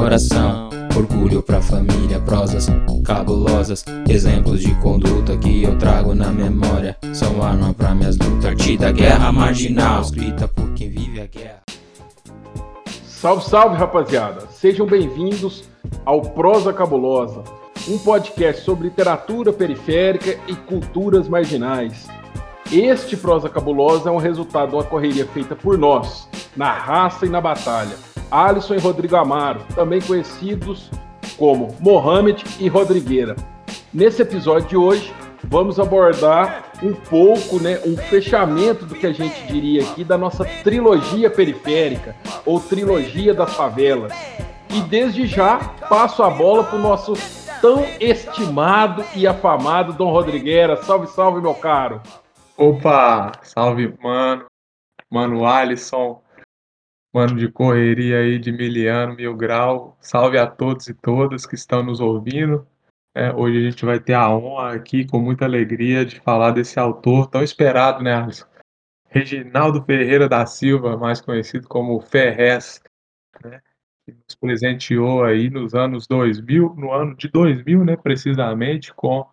coração. Orgulho pra família, prosas cabulosas. Exemplos de conduta que eu trago na memória. São arma pra minhas lutas. Partida, guerra marginal, escrita por quem vive a guerra. Salve, salve, rapaziada! Sejam bem-vindos ao Prosa Cabulosa, um podcast sobre literatura periférica e culturas marginais. Este Prosa Cabulosa é um resultado de uma correria feita por nós, na raça e na batalha. Alisson e Rodrigo Amaro, também conhecidos como Mohamed e Rodrigueira. Nesse episódio de hoje, vamos abordar um pouco, né, um fechamento do que a gente diria aqui da nossa trilogia periférica ou trilogia das favelas. E desde já passo a bola para o nosso tão estimado e afamado Dom Rodrigueira. Salve, salve, meu caro. Opa, salve, mano. Mano Alisson, mano de correria aí de miliano, mil grau. Salve a todos e todas que estão nos ouvindo. É, hoje a gente vai ter a honra aqui, com muita alegria, de falar desse autor tão esperado, né, Alisson? Reginaldo Ferreira da Silva, mais conhecido como Ferrez, né? Que nos presenteou aí nos anos 2000, no ano de 2000, né, precisamente, com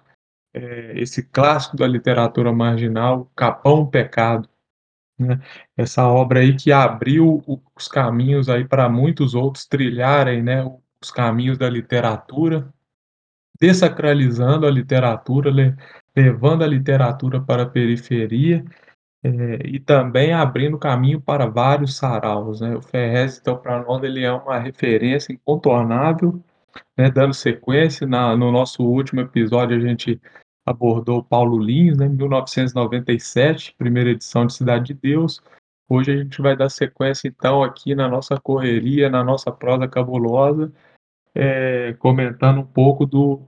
é, esse clássico da literatura marginal, Capão Pecado. Né? Essa obra aí que abriu os caminhos aí para muitos outros trilharem, né, os caminhos da literatura, desacralizando a literatura, levando a literatura para a periferia é, e também abrindo caminho para vários saraus. Né? O Ferrez, então, para nós, ele é uma referência incontornável, né? dando sequência. Na, no nosso último episódio, a gente abordou Paulo Lins, né, 1997, primeira edição de Cidade de Deus. Hoje a gente vai dar sequência, então, aqui na nossa correria, na nossa prosa cabulosa, é, comentando um pouco do,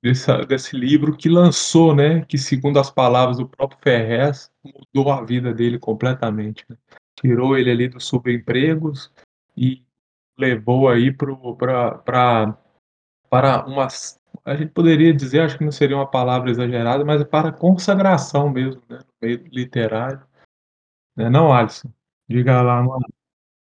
desse, livro que lançou, né, que segundo as palavras do próprio Ferrez, mudou a vida dele completamente. Né? Tirou ele ali dos subempregos e levou aí para para umas a gente poderia dizer, acho que não seria uma palavra exagerada, mas é para consagração mesmo, né, no meio literário. Não, é não Alisson? Diga lá, mano.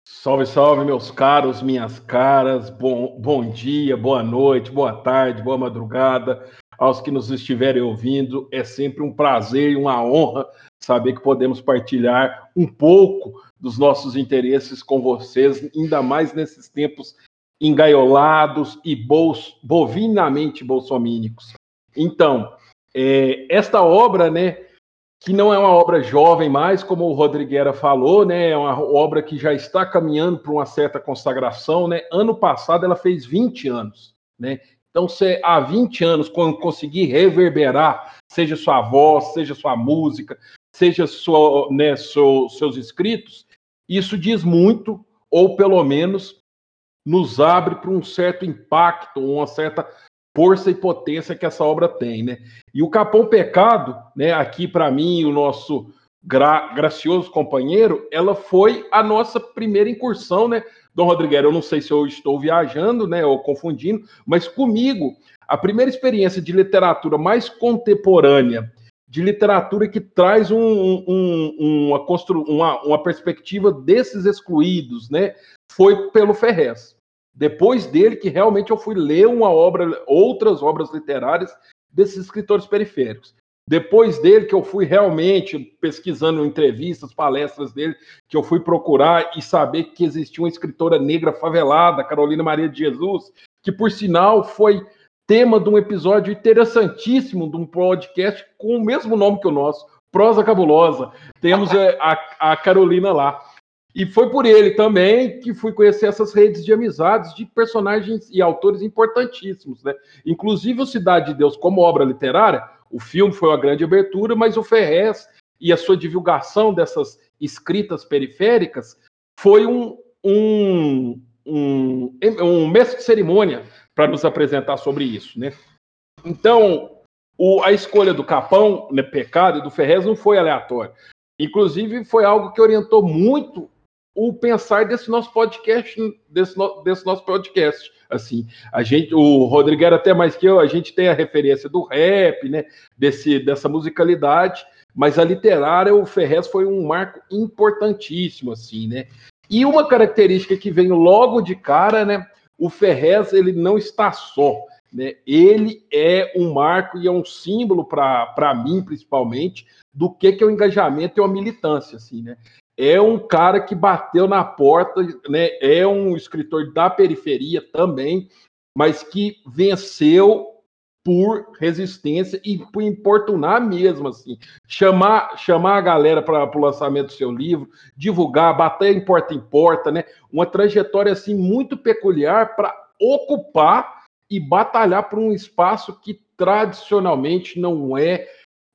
Salve, salve, meus caros, minhas caras. Bom, bom dia, boa noite, boa tarde, boa madrugada. Aos que nos estiverem ouvindo, é sempre um prazer e uma honra saber que podemos partilhar um pouco dos nossos interesses com vocês, ainda mais nesses tempos engaiolados e bols, bovinamente bolsomínicos. Então, é, esta obra, né, que não é uma obra jovem mais, como o Rodriguera falou, né, é uma obra que já está caminhando para uma certa consagração, né, ano passado ela fez 20 anos, né, então se há 20 anos quando conseguir reverberar, seja sua voz, seja sua música, seja sua, né, seu, seus escritos, isso diz muito, ou pelo menos nos abre para um certo impacto, uma certa força e potência que essa obra tem, né? E o Capão Pecado, né, aqui para mim, o nosso gra gracioso companheiro, ela foi a nossa primeira incursão, né? Dom Rodrigues, eu não sei se eu estou viajando, né, ou confundindo, mas comigo, a primeira experiência de literatura mais contemporânea, de literatura que traz um, um, uma, uma, uma perspectiva desses excluídos, né, foi pelo Ferrez. Depois dele que realmente eu fui ler uma obra, outras obras literárias desses escritores periféricos. Depois dele que eu fui realmente pesquisando entrevistas, palestras dele, que eu fui procurar e saber que existia uma escritora negra favelada, Carolina Maria de Jesus, que por sinal foi tema de um episódio interessantíssimo de um podcast com o mesmo nome que o nosso, Prosa Cabulosa. Temos eh, a, a Carolina lá. E foi por ele também que fui conhecer essas redes de amizades de personagens e autores importantíssimos, né? Inclusive o Cidade de Deus como obra literária, o filme foi uma grande abertura, mas o Ferrez e a sua divulgação dessas escritas periféricas foi um, um, um, um mestre de cerimônia para nos apresentar sobre isso, né? Então, o, a escolha do Capão, né, Pecado e do Ferrez não foi aleatória. Inclusive, foi algo que orientou muito o pensar desse nosso podcast, desse, no, desse nosso podcast. Assim, a gente, o Rodrigo era até mais que eu, a gente tem a referência do rap, né? Desse, dessa musicalidade, mas a literária, o Ferrez foi um marco importantíssimo, assim, né? E uma característica que veio logo de cara, né? O Ferrez ele não está só. Né? Ele é um marco e é um símbolo para mim, principalmente, do que, que é o engajamento e a militância. Assim, né? É um cara que bateu na porta, né? é um escritor da periferia também, mas que venceu por resistência e por importunar mesmo, assim. Chamar, chamar a galera para o lançamento do seu livro, divulgar, bater em porta em porta, né? Uma trajetória, assim, muito peculiar para ocupar e batalhar por um espaço que tradicionalmente não é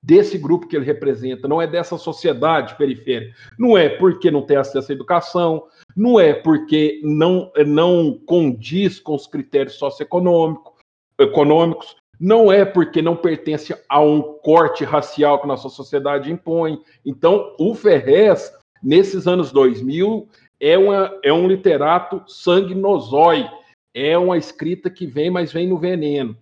desse grupo que ele representa, não é dessa sociedade periférica. Não é porque não tem acesso à educação, não é porque não, não condiz com os critérios socioeconômicos, econômicos, não é porque não pertence a um corte racial que nossa sociedade impõe. Então, o Ferrez, nesses anos 2000, é, uma, é um literato sanguinozói, é uma escrita que vem, mas vem no veneno.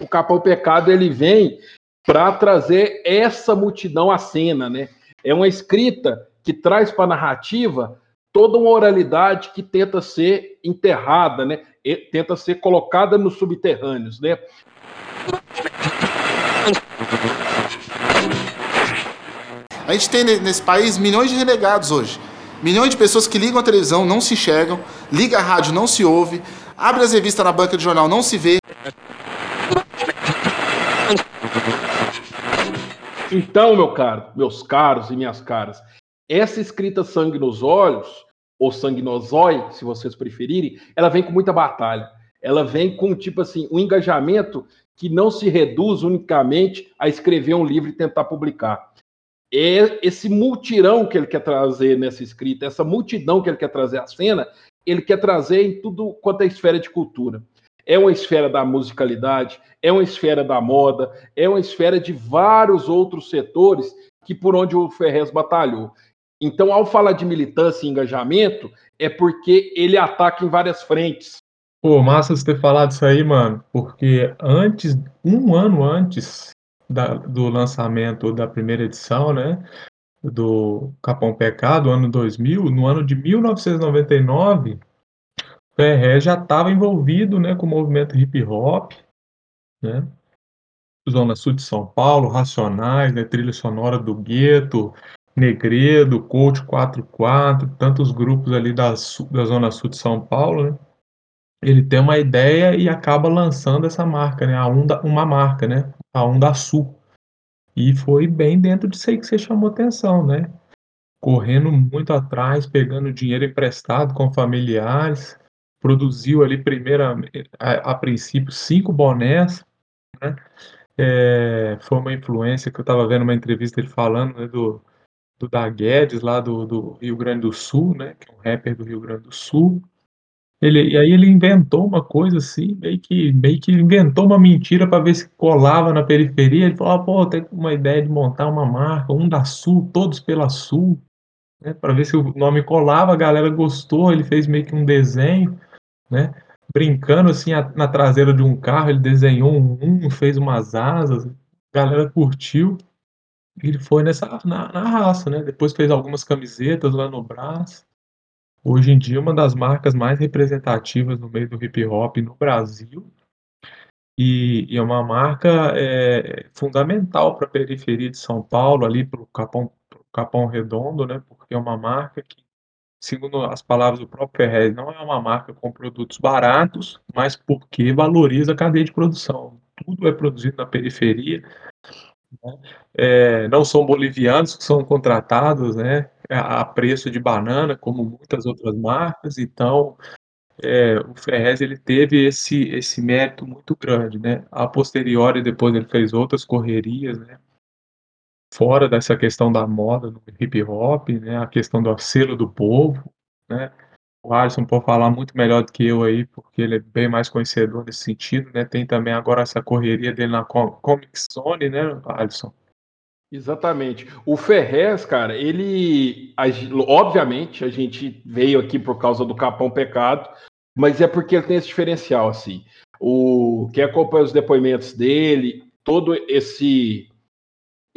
O Capão Pecado, ele vem para trazer essa multidão à cena, né? É uma escrita que traz para a narrativa toda uma oralidade que tenta ser enterrada, né? E tenta ser colocada nos subterrâneos, né? A gente tem nesse país milhões de renegados hoje. Milhões de pessoas que ligam a televisão, não se enxergam, liga a rádio, não se ouve, abre as revistas na banca de jornal, não se vê. Então, meu caro, meus caros e minhas caras, essa escrita sangue nos olhos, ou olhos, se vocês preferirem, ela vem com muita batalha. Ela vem com, tipo assim, um engajamento que não se reduz unicamente a escrever um livro e tentar publicar. É esse multirão que ele quer trazer nessa escrita, essa multidão que ele quer trazer à cena, ele quer trazer em tudo quanto é esfera de cultura. É uma esfera da musicalidade, é uma esfera da moda, é uma esfera de vários outros setores que por onde o Ferrez batalhou. Então, ao falar de militância e engajamento, é porque ele ataca em várias frentes. Pô, massa você ter falado isso aí, mano, porque antes, um ano antes da, do lançamento da primeira edição, né, do Capão Pecado, ano 2000, no ano de 1999, Ferré já estava envolvido, né, com o movimento hip hop, né, Zona Sul de São Paulo, Racionais, né, trilha sonora do Gueto, Negredo, Coach 44, tantos grupos ali da, da Zona Sul de São Paulo, né, ele tem uma ideia e acaba lançando essa marca, né? A Onda, uma marca, né? A Onda Sul. E foi bem dentro disso aí que você chamou atenção, né? Correndo muito atrás, pegando dinheiro emprestado com familiares, produziu ali primeira, a, a princípio cinco bonés, né? É, foi uma influência que eu estava vendo uma entrevista ele falando né, do, do da Guedes lá do, do Rio Grande do Sul, né? Que é um rapper do Rio Grande do Sul. Ele e aí ele inventou uma coisa assim, meio que meio que inventou uma mentira para ver se colava na periferia. Ele falou: ah, "Pô, tem uma ideia de montar uma marca, um da Sul, todos pela Sul", né, para ver se o nome colava, a galera gostou, ele fez meio que um desenho, né, brincando assim a, na traseira de um carro, ele desenhou um, um fez umas asas, a galera curtiu. Ele foi nessa na, na raça, né? Depois fez algumas camisetas lá no braço. Hoje em dia, uma das marcas mais representativas no meio do hip hop no Brasil. E, e é uma marca é, fundamental para a periferia de São Paulo, ali para o Capão, Capão Redondo, né? Porque é uma marca que, segundo as palavras do próprio Ferrez, não é uma marca com produtos baratos, mas porque valoriza a cadeia de produção. Tudo é produzido na periferia. Né? É, não são bolivianos que são contratados, né? a preço de banana, como muitas outras marcas, então é, o Ferrez ele teve esse, esse mérito muito grande, né? A posteriori, depois ele fez outras correrias, né? Fora dessa questão da moda no hip hop, né? A questão do selo do povo, né? O Alisson pode falar muito melhor do que eu aí, porque ele é bem mais conhecedor nesse sentido, né? Tem também agora essa correria dele na Comic Zone, né, Alisson? Exatamente. O Ferrez, cara, ele. Obviamente, a gente veio aqui por causa do Capão Pecado, mas é porque ele tem esse diferencial, assim. O quem acompanha os depoimentos dele, todo esse.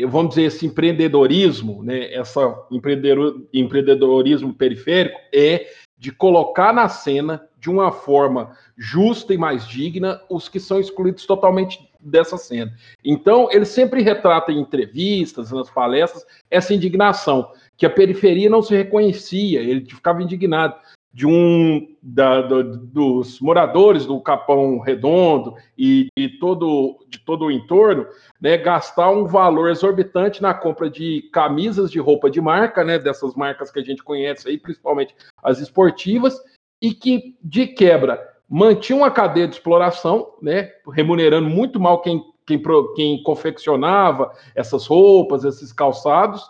Vamos dizer, esse empreendedorismo, né? Essa empreendedorismo periférico é de colocar na cena de uma forma justa e mais digna os que são excluídos totalmente dessa cena. Então, ele sempre retrata em entrevistas, nas palestras, essa indignação, que a periferia não se reconhecia, ele ficava indignado de um da, do, dos moradores do Capão Redondo e, e todo, de todo o entorno, né, gastar um valor exorbitante na compra de camisas de roupa de marca, né, dessas marcas que a gente conhece aí, principalmente as esportivas, e que, de quebra, mantinha uma cadeia de exploração, né, remunerando muito mal quem, quem, quem confeccionava essas roupas, esses calçados,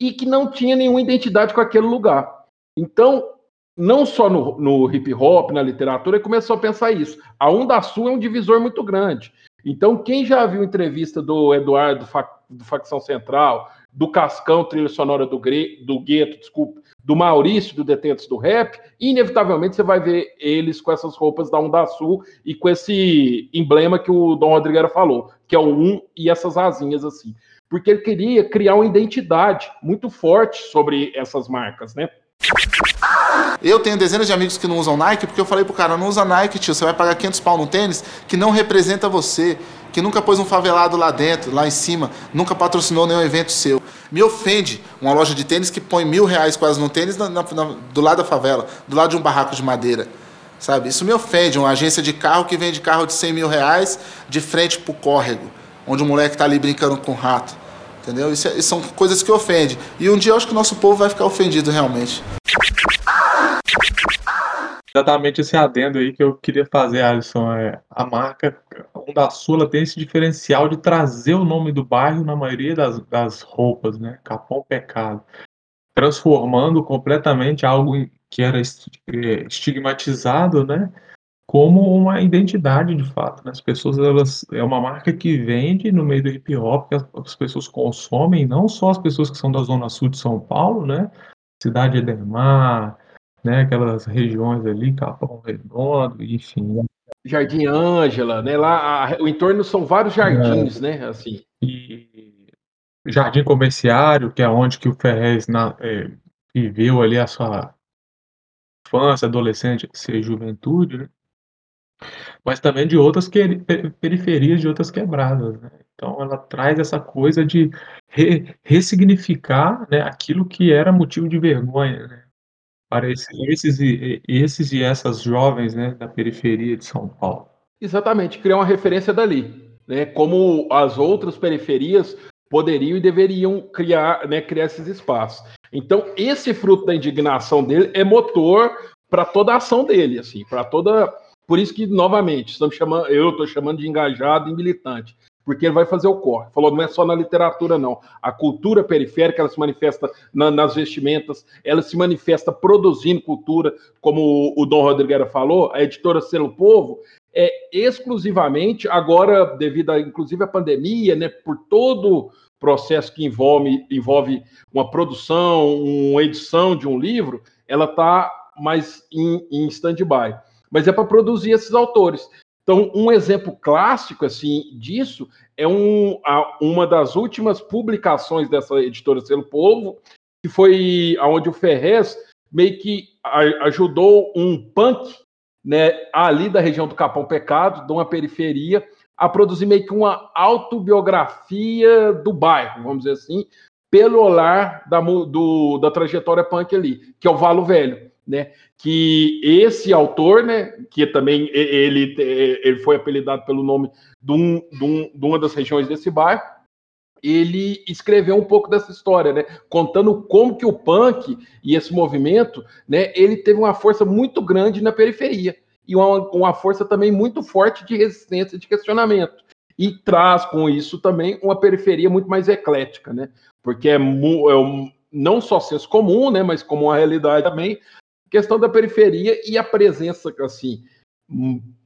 e que não tinha nenhuma identidade com aquele lugar. Então, não só no, no hip hop, na literatura, começou a pensar isso. A Onda Sul é um divisor muito grande. Então, quem já viu entrevista do Eduardo do Facção Central, do Cascão, trilha sonora do, Gre, do Gueto, desculpa, do Maurício, do Detentos do Rap, inevitavelmente você vai ver eles com essas roupas da Onda Sul e com esse emblema que o Dom Rodrigues falou, que é o um e essas asinhas assim. Porque ele queria criar uma identidade muito forte sobre essas marcas, né? Eu tenho dezenas de amigos que não usam Nike porque eu falei pro cara, não usa Nike, tio, você vai pagar 500 pau no tênis que não representa você, que nunca pôs um favelado lá dentro, lá em cima, nunca patrocinou nenhum evento seu. Me ofende uma loja de tênis que põe mil reais quase no tênis na, na, do lado da favela, do lado de um barraco de madeira. Sabe? Isso me ofende, uma agência de carro que vende carro de 100 mil reais de frente pro córrego, onde o moleque tá ali brincando com o rato. Entendeu? Isso, é, isso são coisas que ofendem. E um dia eu acho que o nosso povo vai ficar ofendido realmente exatamente esse adendo aí que eu queria fazer, Alisson. É, a marca Onda Sula tem esse diferencial de trazer o nome do bairro na maioria das, das roupas, né? Capão Pecado. Transformando completamente algo que era é, estigmatizado, né? Como uma identidade de fato. Né? As pessoas, elas. É uma marca que vende no meio do hip hop, que as, as pessoas consomem, não só as pessoas que são da Zona Sul de São Paulo, né? Cidade Edemar, né? Aquelas regiões ali, Capão Redondo, enfim. Né? Jardim Ângela, né? Lá a, o entorno são vários jardins, é. né? Assim. E Jardim Comerciário, que é onde que o Ferrez na, é, viveu ali a sua infância, adolescência e juventude, né? Mas também de outras que, periferias de outras quebradas, né? Então ela traz essa coisa de re, ressignificar né, aquilo que era motivo de vergonha, né? Para esses, esses, e, esses e essas jovens né, da periferia de São Paulo. Exatamente, criar uma referência dali, né? Como as outras periferias poderiam e deveriam criar, né, criar esses espaços. Então, esse fruto da indignação dele é motor para toda a ação dele, assim, para toda. Por isso que, novamente, estamos chamando, eu estou chamando de engajado e militante porque ele vai fazer o corre. Falou, não é só na literatura, não. A cultura periférica, ela se manifesta na, nas vestimentas, ela se manifesta produzindo cultura, como o, o Dom Rodrigues falou, a editora Selo Povo, é exclusivamente, agora, devido a, inclusive à pandemia, né, por todo processo que envolve, envolve uma produção, uma edição de um livro, ela está mais em, em stand-by. Mas é para produzir esses autores. Então, um exemplo clássico assim disso é um, a, uma das últimas publicações dessa editora Selo Povo, que foi aonde o Ferrez meio que ajudou um punk né, ali da região do Capão Pecado, de uma periferia, a produzir meio que uma autobiografia do bairro, vamos dizer assim, pelo olhar da, do, da trajetória punk ali, que é o Valo Velho né? Que esse autor, né? Que também ele, ele foi apelidado pelo nome de, um, de, um, de uma das regiões desse bairro. Ele escreveu um pouco dessa história, né? Contando como que o punk e esse movimento, né? Ele teve uma força muito grande na periferia e uma, uma força também muito forte de resistência, de questionamento e traz com isso também uma periferia muito mais eclética, né? Porque é, é um, não só senso comum, né? Mas como uma realidade também, questão da periferia e a presença assim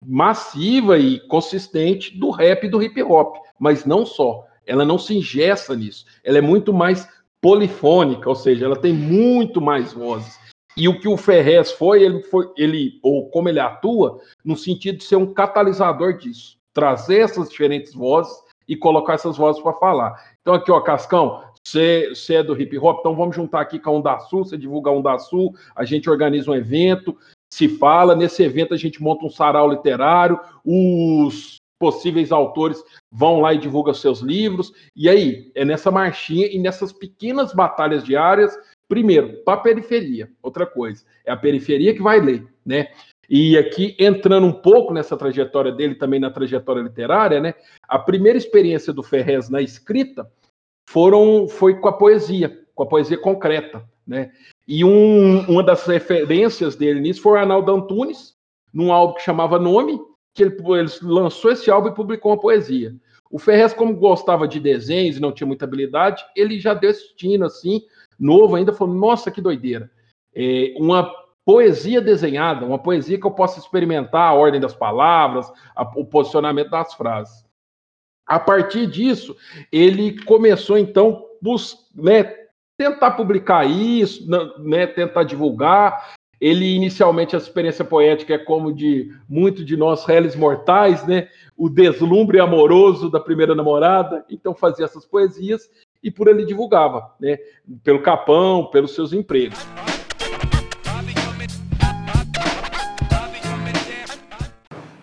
massiva e consistente do rap e do hip hop, mas não só. Ela não se ingessa nisso. Ela é muito mais polifônica, ou seja, ela tem muito mais vozes. E o que o Ferrez foi, ele foi, ele ou como ele atua, no sentido de ser um catalisador disso, trazer essas diferentes vozes e colocar essas vozes para falar. Então aqui, ó, Cascão, você, é do hip hop, então vamos juntar aqui com a Onda Sul, você divulga a Onda Sul, a gente organiza um evento, se fala, nesse evento a gente monta um sarau literário, os possíveis autores vão lá e divulgam seus livros, e aí, é nessa marchinha e nessas pequenas batalhas diárias, primeiro, para a periferia, outra coisa, é a periferia que vai ler, né? E aqui, entrando um pouco nessa trajetória dele, também na trajetória literária, né? A primeira experiência do Ferrez na escrita foram, foi com a poesia, com a poesia concreta, né? E um, uma das referências dele nisso foi o Arnaldo Antunes, num álbum que chamava Nome, que ele, ele lançou esse álbum e publicou uma poesia. O Ferrez, como gostava de desenhos e não tinha muita habilidade, ele já destino assim, novo ainda, falou: Nossa, que doideira! É, uma poesia desenhada, uma poesia que eu possa experimentar a ordem das palavras, a, o posicionamento das frases. A partir disso, ele começou então né, tentar publicar isso, né, tentar divulgar. Ele inicialmente a experiência poética é como de muito de nós réis mortais, né? O deslumbre amoroso da primeira namorada, então fazia essas poesias e por ele divulgava, né? Pelo capão, pelos seus empregos.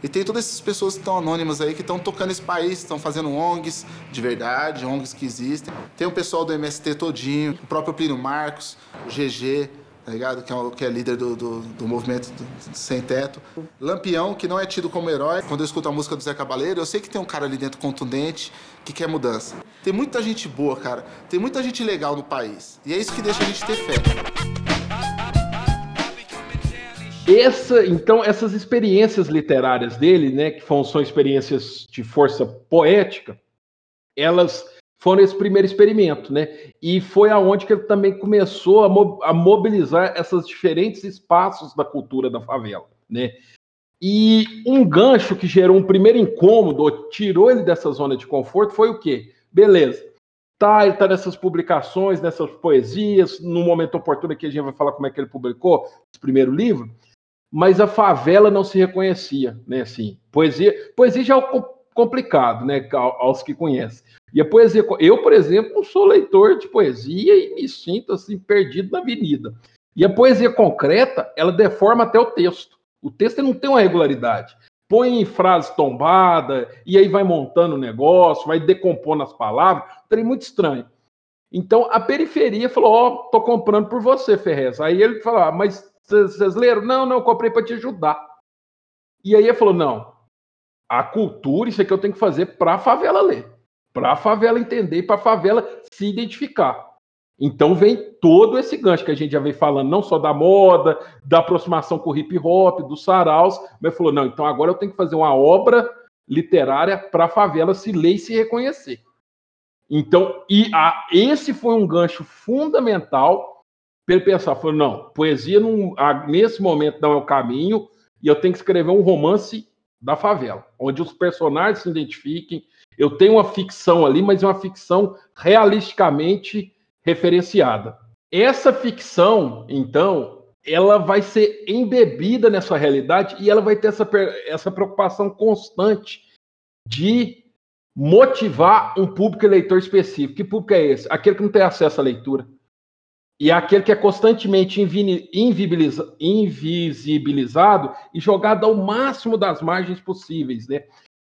E tem todas essas pessoas que estão anônimas aí, que estão tocando esse país, estão fazendo ONGs de verdade, ONGs que existem. Tem o pessoal do MST todinho, o próprio Plínio Marcos, o GG, tá ligado? Que é, que é líder do, do, do movimento do Sem Teto. Lampião, que não é tido como herói. Quando eu escuto a música do Zé Cabaleiro, eu sei que tem um cara ali dentro contundente, que quer mudança. Tem muita gente boa, cara. Tem muita gente legal no país. E é isso que deixa a gente ter fé. Essa, então, essas experiências literárias dele, né, que são experiências de força poética, elas foram esse primeiro experimento, né? E foi aonde que ele também começou a, mo a mobilizar esses diferentes espaços da cultura da favela, né? E um gancho que gerou um primeiro incômodo, tirou ele dessa zona de conforto, foi o quê? Beleza. Tá, ele tá nessas publicações, nessas poesias, no momento oportuno que a gente vai falar como é que ele publicou esse primeiro livro mas a favela não se reconhecia, né? Assim, poesia, poesia já é complicado, né? Aos que conhecem. E a poesia, eu, por exemplo, não sou leitor de poesia e me sinto assim perdido na avenida. E a poesia concreta, ela deforma até o texto. O texto não tem uma regularidade. Põe em frase tombada e aí vai montando o negócio, vai decompondo as palavras. Trem muito estranho. Então a periferia falou: Ó, oh, tô comprando por você, Ferrez. Aí ele falou: ah, mas vocês leram? Não, não, eu comprei para te ajudar. E aí ele falou: não, a cultura, isso aqui eu tenho que fazer para a favela ler, para a favela entender, para a favela se identificar. Então vem todo esse gancho que a gente já vem falando, não só da moda, da aproximação com o hip hop, dos saraus, mas falou: não, então agora eu tenho que fazer uma obra literária para a favela se ler e se reconhecer. Então, e a, esse foi um gancho fundamental para ele pensar, falou, não, poesia não, nesse momento não é o caminho, e eu tenho que escrever um romance da favela, onde os personagens se identifiquem. Eu tenho uma ficção ali, mas é uma ficção realisticamente referenciada. Essa ficção, então, ela vai ser embebida nessa realidade e ela vai ter essa, essa preocupação constante de motivar um público eleitor específico. Que público é esse? Aquele que não tem acesso à leitura e é aquele que é constantemente invisibilizado e jogado ao máximo das margens possíveis, né?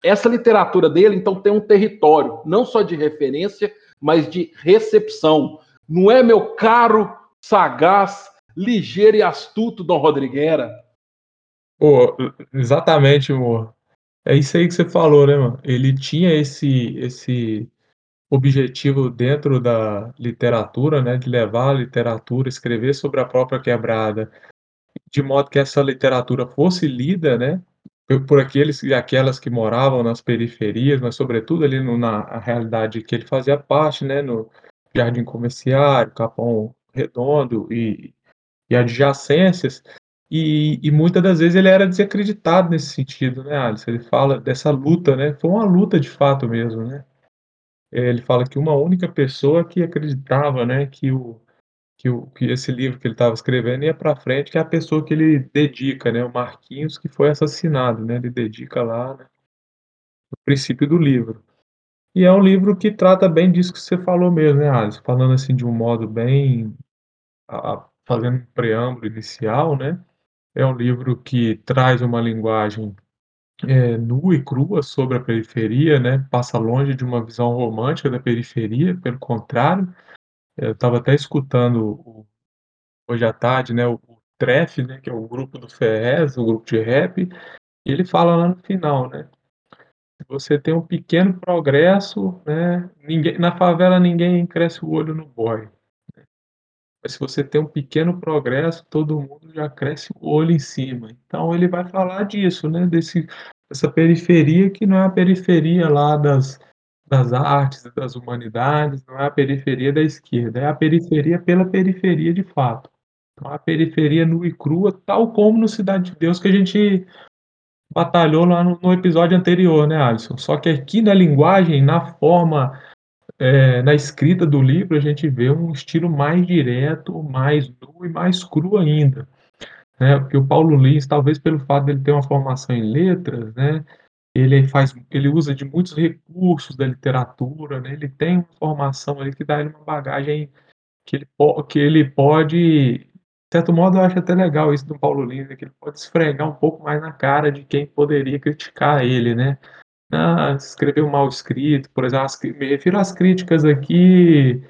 Essa literatura dele, então, tem um território, não só de referência, mas de recepção. Não é, meu caro, sagaz, ligeiro e astuto Dom Rodriguera? Pô, exatamente, amor. É isso aí que você falou, né, mano? Ele tinha esse, esse objetivo dentro da literatura, né, de levar a literatura, escrever sobre a própria quebrada, de modo que essa literatura fosse lida, né, por aqueles e aquelas que moravam nas periferias, mas sobretudo ali no, na realidade que ele fazia parte, né, no Jardim Comerciário, Capão Redondo e, e adjacências, e, e, muitas das vezes ele era desacreditado nesse sentido, né, Alice? Ele fala dessa luta, né? Foi uma luta de fato mesmo, né? É, ele fala que uma única pessoa que acreditava, né, que o que o que esse livro que ele estava escrevendo ia para frente, que é a pessoa que ele dedica, né, o Marquinhos, que foi assassinado, né, ele dedica lá, né, no princípio do livro. E é um livro que trata bem disso que você falou mesmo, né, Alisson? Falando assim de um modo bem, a fazendo um preâmbulo inicial, né, é um livro que traz uma linguagem, eh, nua e crua sobre a periferia, né, passa longe de uma visão romântica da periferia, pelo contrário, eu estava até escutando o hoje à tarde, né, o o Tref, né, que é o grupo do Ferrez, o grupo de rap, e ele fala lá no final, né, você tem um pequeno progresso, né, ninguém na favela ninguém cresce o olho no boy. Mas se você tem um pequeno progresso, todo mundo já cresce o olho em cima. Então ele vai falar disso, né, desse dessa periferia que não é a periferia lá das das artes, das humanidades, não é a periferia da esquerda, é a periferia pela periferia de fato. Então a periferia nua e crua, tal como no Cidade de Deus que a gente batalhou lá no no episódio anterior, né, Alisson. Só que aqui na linguagem, na forma, eh, na escrita do livro, a gente vê um estilo mais direto, mais nu e mais cru ainda, né, porque o Paulo Lins, talvez pelo fato dele ter uma formação em letras, né, ele faz ele usa de muitos recursos da literatura, né, ele tem uma formação ali que dá ele uma bagagem que ele que ele pode de certo modo eu acho até legal isso do Paulo Lins, né, que ele pode esfregar um pouco mais na cara de quem poderia criticar ele, né. "Ah, escreveu mal escrito", por exemplo, as me refiro às críticas aqui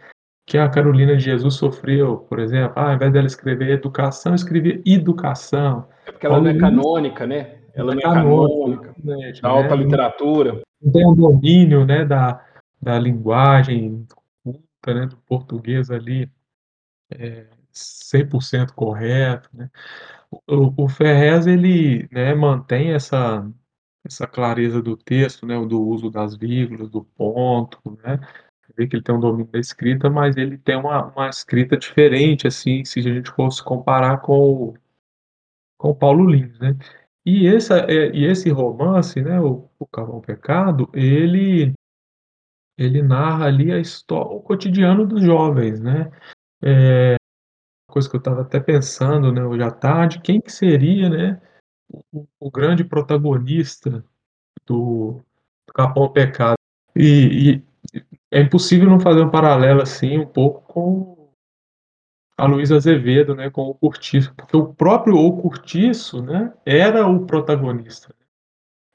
que a Carolina de Jesus sofreu, por exemplo, ah, ao invés dela escrever educação, escrevia educação. É porque ela não é canônica, né, ela não é canônica, exatamente, da né, alta literatura. não tem um domínio, né, da da linguagem culta, né, do português ali, eh, 100% correto, né. O o Ferrez ele, né, mantém essa essa clareza do texto, né, do uso das vírgulas, do ponto, né, vê que ele tem um domínio da escrita, mas ele tem uma uma escrita diferente, assim, se a gente fosse comparar com o com o Paulo Lins, né. E essa eh, e esse romance, né, o O Cavalo Pecado, ele ele narra ali a histó o cotidiano dos jovens, né. Uma coisa que eu estava até pensando, né, hoje à tarde, quem que seria, né, o o grande protagonista do do Capão Pecado. E e é impossível não fazer um paralelo, assim, um pouco com a Luísa Azevedo, né, com o Cortiço, porque o próprio O Cortiço, né, era o protagonista.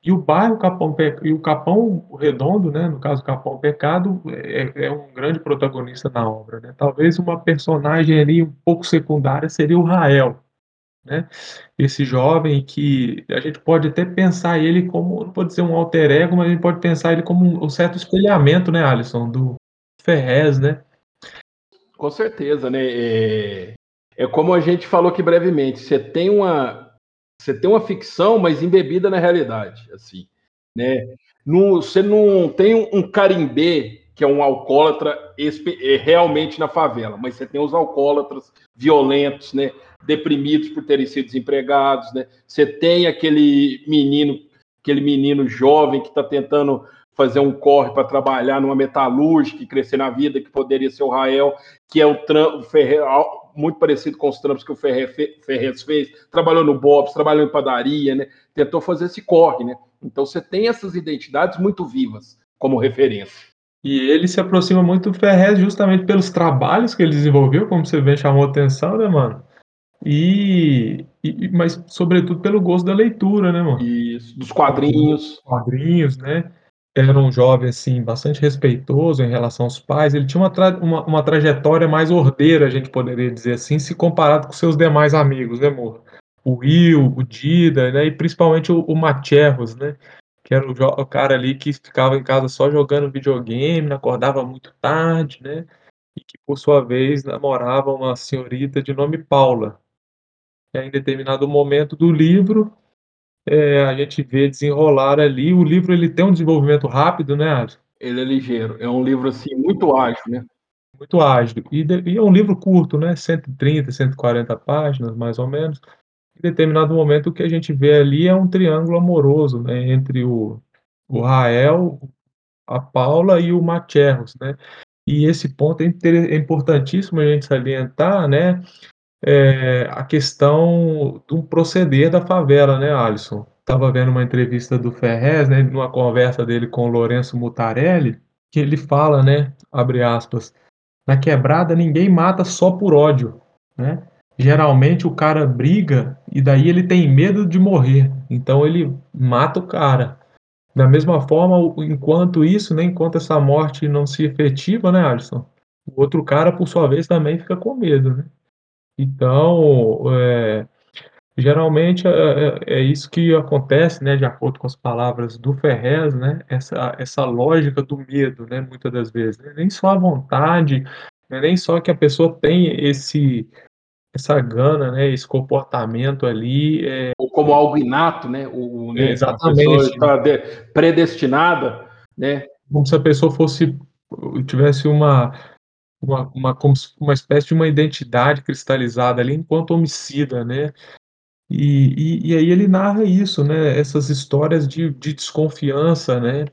E o bairro Capão e o Capão Redondo, né, no caso Capão Pecado, é é um grande protagonista na obra, né. Talvez uma personagem ali um pouco secundária seria o Rael, né, esse jovem que a gente pode até pensar ele como não vou dizer um alter ego, mas a gente pode pensar ele como um certo espelhamento, né, Alisson, do Ferrez, né. Com certeza, né, eh, é como a gente falou aqui brevemente, você tem uma você tem uma ficção, mas embebida na realidade, assim, né. No você não tem um carimbé, que é um alcoólatra eh, realmente na favela, mas você tem os alcoólatras violentos, né, deprimidos por terem sido desempregados, né. Você tem aquele menino aquele menino jovem que está tentando fazer um corre pra trabalhar numa metalúrgica e crescer na vida, que poderia ser o Rael, que é o o Ferre al muito parecido com os trampos que o Ferre fe Ferrez fez, trabalhou no Bob's, trabalhou em padaria, né, tentou fazer esse corre, né. Então você tem essas identidades muito vivas, como referência. E ele se aproxima muito do Ferrez justamente pelos trabalhos que ele desenvolveu, como você bem chamou atenção, né, mano. E e mas sobretudo pelo gosto da leitura, né, mano. Isso, dos quadrinhos. Quadrinhos, né. Era um jovem, assim, bastante respeitoso em relação aos pais, ele tinha uma tra uma uma trajetória mais ordeira, a gente poderia dizer assim, se comparado com seus demais amigos, né, amor. O Will, o Dida, né, e principalmente o o Macherros, né, que era o o cara ali que ficava em casa só jogando videogame, acordava muito tarde, né, e que por sua vez namorava uma senhorita de nome Paula. Aí em determinado momento do livro, eh, a gente vê desenrolar ali o livro ele tem um desenvolvimento rápido, né, Alisson. Ele é ligeiro, é um livro, assim, muito ágil, né. Muito ágil. E e é um livro curto, né, 130, 140 páginas, mais ou menos. Em determinado momento o que a gente vê ali é um triângulo amoroso, né, entre o o Rael, a Paula e o Macherros, né. E esse ponto é é importantíssimo a gente salientar, né, eh, a questão do proceder da favela, né, Alisson. Estava vendo uma entrevista do Ferrez, né, numa conversa dele com o Lourenço Mutarelli, que ele fala, né, abre aspas, na quebrada ninguém mata só por ódio, né? Geralmente o cara briga e daí ele tem medo de morrer, então ele mata o cara. Da mesma forma, enquanto isso, né, enquanto essa morte não se efetiva, né, Alisson? O outro cara, por sua vez, também fica com medo, né? Então, é, geralmente é, é, é, isso que acontece, né, de acordo com as palavras do Ferrez, né, essa, essa lógica do medo, né, muitas das vezes. Né? Nem só a vontade, né, nem só que a pessoa tem esse, essa gana, né, esse comportamento ali. É... Ou como algo inato, né? O, né, Exatamente. está predestinada, né? Como se a pessoa fosse tivesse uma uma, uma, como uma espécie de uma identidade cristalizada ali enquanto homicida, né? E, e, e aí ele narra isso, né? Essas histórias de, de desconfiança, né?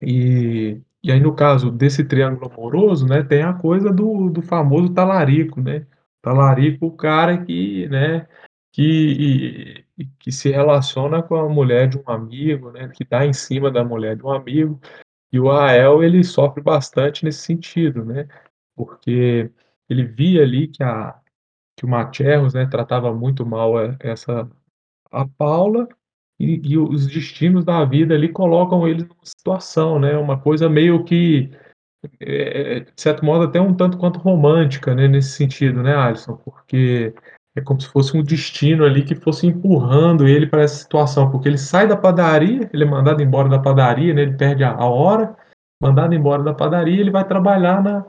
E, e aí no caso desse triângulo amoroso, né? Tem a coisa do, do famoso talarico, né? Talarico, o cara que, né? Que, que se relaciona com a mulher de um amigo, né? Que dá em cima da mulher de um amigo. E o Ael, ele sofre bastante nesse sentido, né? Porque ele via ali que a que o Macherros, né, tratava muito mal essa a Paula e, e, os destinos da vida ali colocam ele numa situação, né, uma coisa meio que é, de certo modo até um tanto quanto romântica, né, nesse sentido, né, Alisson, porque é como se fosse um destino ali que fosse empurrando ele para essa situação, porque ele sai da padaria, ele é mandado embora da padaria, né, ele perde a hora, mandado embora da padaria, ele vai trabalhar na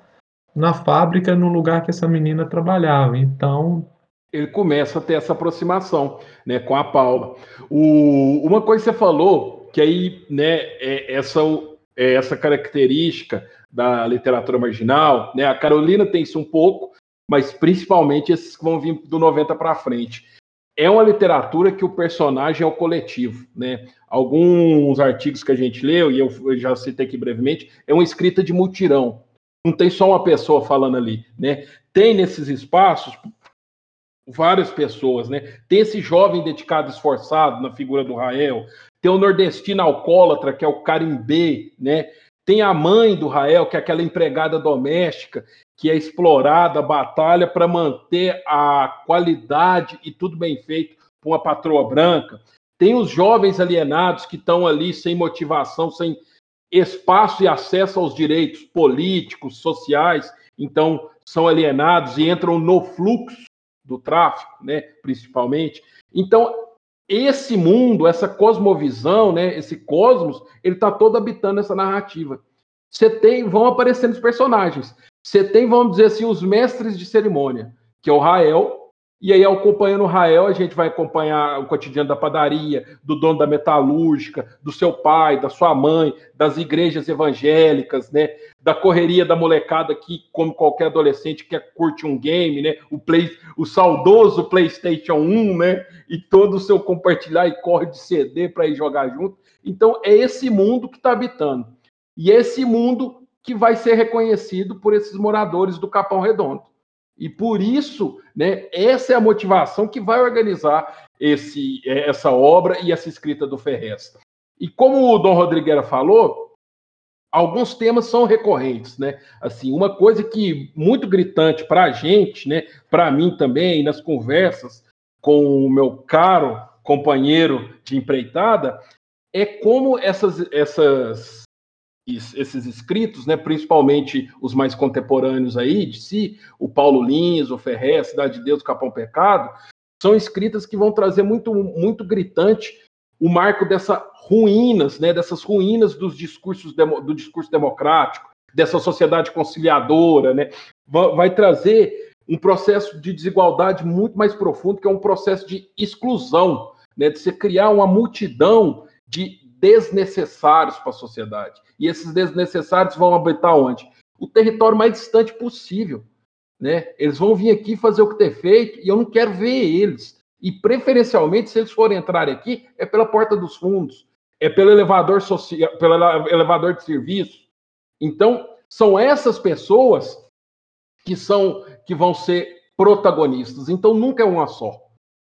na fábrica no lugar que essa menina trabalhava. Então ele começa a ter essa aproximação, né, com a Paula. O, uma coisa que você falou que aí, né, é essa é essa característica da literatura marginal, né? A Carolina tem isso um pouco, mas principalmente esses que vão vir do 90 para frente. É uma literatura que o personagem é o coletivo, né? Alguns artigos que a gente leu, e eu já citei aqui brevemente, é uma escrita de mutirão, não tem só uma pessoa falando ali, né? Tem nesses espaços várias pessoas, né? Tem esse jovem dedicado, esforçado na figura do Rael, tem o nordestino alcoólatra, que é o carimbê, né? Tem a mãe do Rael, que é aquela empregada doméstica, que é explorada, batalha para manter a qualidade e tudo bem feito com uma patroa branca. Tem os jovens alienados que estão ali sem motivação, sem espaço e acesso aos direitos políticos, sociais, então são alienados e entram no fluxo do tráfico, né, principalmente. Então, esse mundo, essa cosmovisão, né, esse cosmos, ele está todo habitando essa narrativa. Você tem, vão aparecendo os personagens. Você tem, vamos dizer assim, os mestres de cerimônia, que é o Rael, e aí, acompanhando o Rael, a gente vai acompanhar o cotidiano da padaria, do dono da metalúrgica, do seu pai, da sua mãe, das igrejas evangélicas, né? Da correria da molecada que, como qualquer adolescente, quer curte um game, né? O, play, o saudoso PlayStation 1, né? E todo o seu compartilhar e corre de CD para ir jogar junto. Então, é esse mundo que está habitando. E é esse mundo que vai ser reconhecido por esses moradores do Capão Redondo. E por isso, né, essa é a motivação que vai organizar esse, é, essa obra e essa escrita do Ferrez. E como o Dom Rodrigues falou, alguns temas são recorrentes, né? Assim, uma coisa que muito gritante para a gente, né, para mim também, nas conversas com o meu caro companheiro de empreitada, é como essas, essas esses escritos, né, principalmente os mais contemporâneos aí de si, o Paulo Lins, o Ferré, Cidade de Deus, Capão Pecado, são escritas que vão trazer muito, muito gritante o marco dessas ruínas, né, dessas ruínas dos discursos do discurso democrático, dessa sociedade conciliadora, né, vai trazer um processo de desigualdade muito mais profundo, que é um processo de exclusão, né, de você criar uma multidão de desnecessários para a sociedade. E esses desnecessários vão habitar onde? O território mais distante possível. Né? Eles vão vir aqui fazer o que ter feito e eu não quero ver eles. E preferencialmente, se eles forem entrar aqui, é pela porta dos fundos, é pelo elevador social, pelo elevador de serviço. Então, são essas pessoas que são que vão ser protagonistas. Então, nunca é uma só.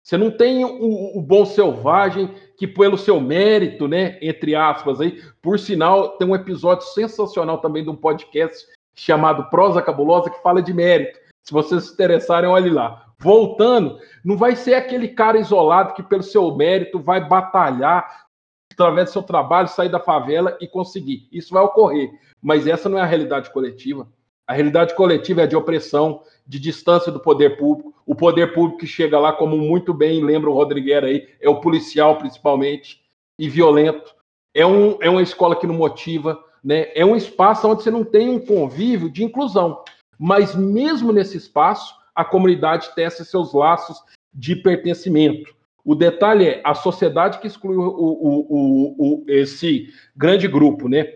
Você não tem o, o, bom selvagem que, pelo seu mérito, né, entre aspas, aí, por sinal, tem um episódio sensacional também de um podcast chamado Prosa Cabulosa que fala de mérito. Se vocês se interessarem, olhe lá. Voltando, não vai ser aquele cara isolado que, pelo seu mérito, vai batalhar através do seu trabalho, sair da favela e conseguir. Isso vai ocorrer, mas essa não é a realidade coletiva. A realidade coletiva é de opressão, de distância do poder público. O poder público que chega lá, como muito bem lembra o Rodrigueira aí, é o policial principalmente, e violento. É, um, é uma escola que não motiva, né? é um espaço onde você não tem um convívio de inclusão. Mas mesmo nesse espaço, a comunidade tece seus laços de pertencimento. O detalhe é a sociedade que exclui o, o, o, esse grande grupo, né?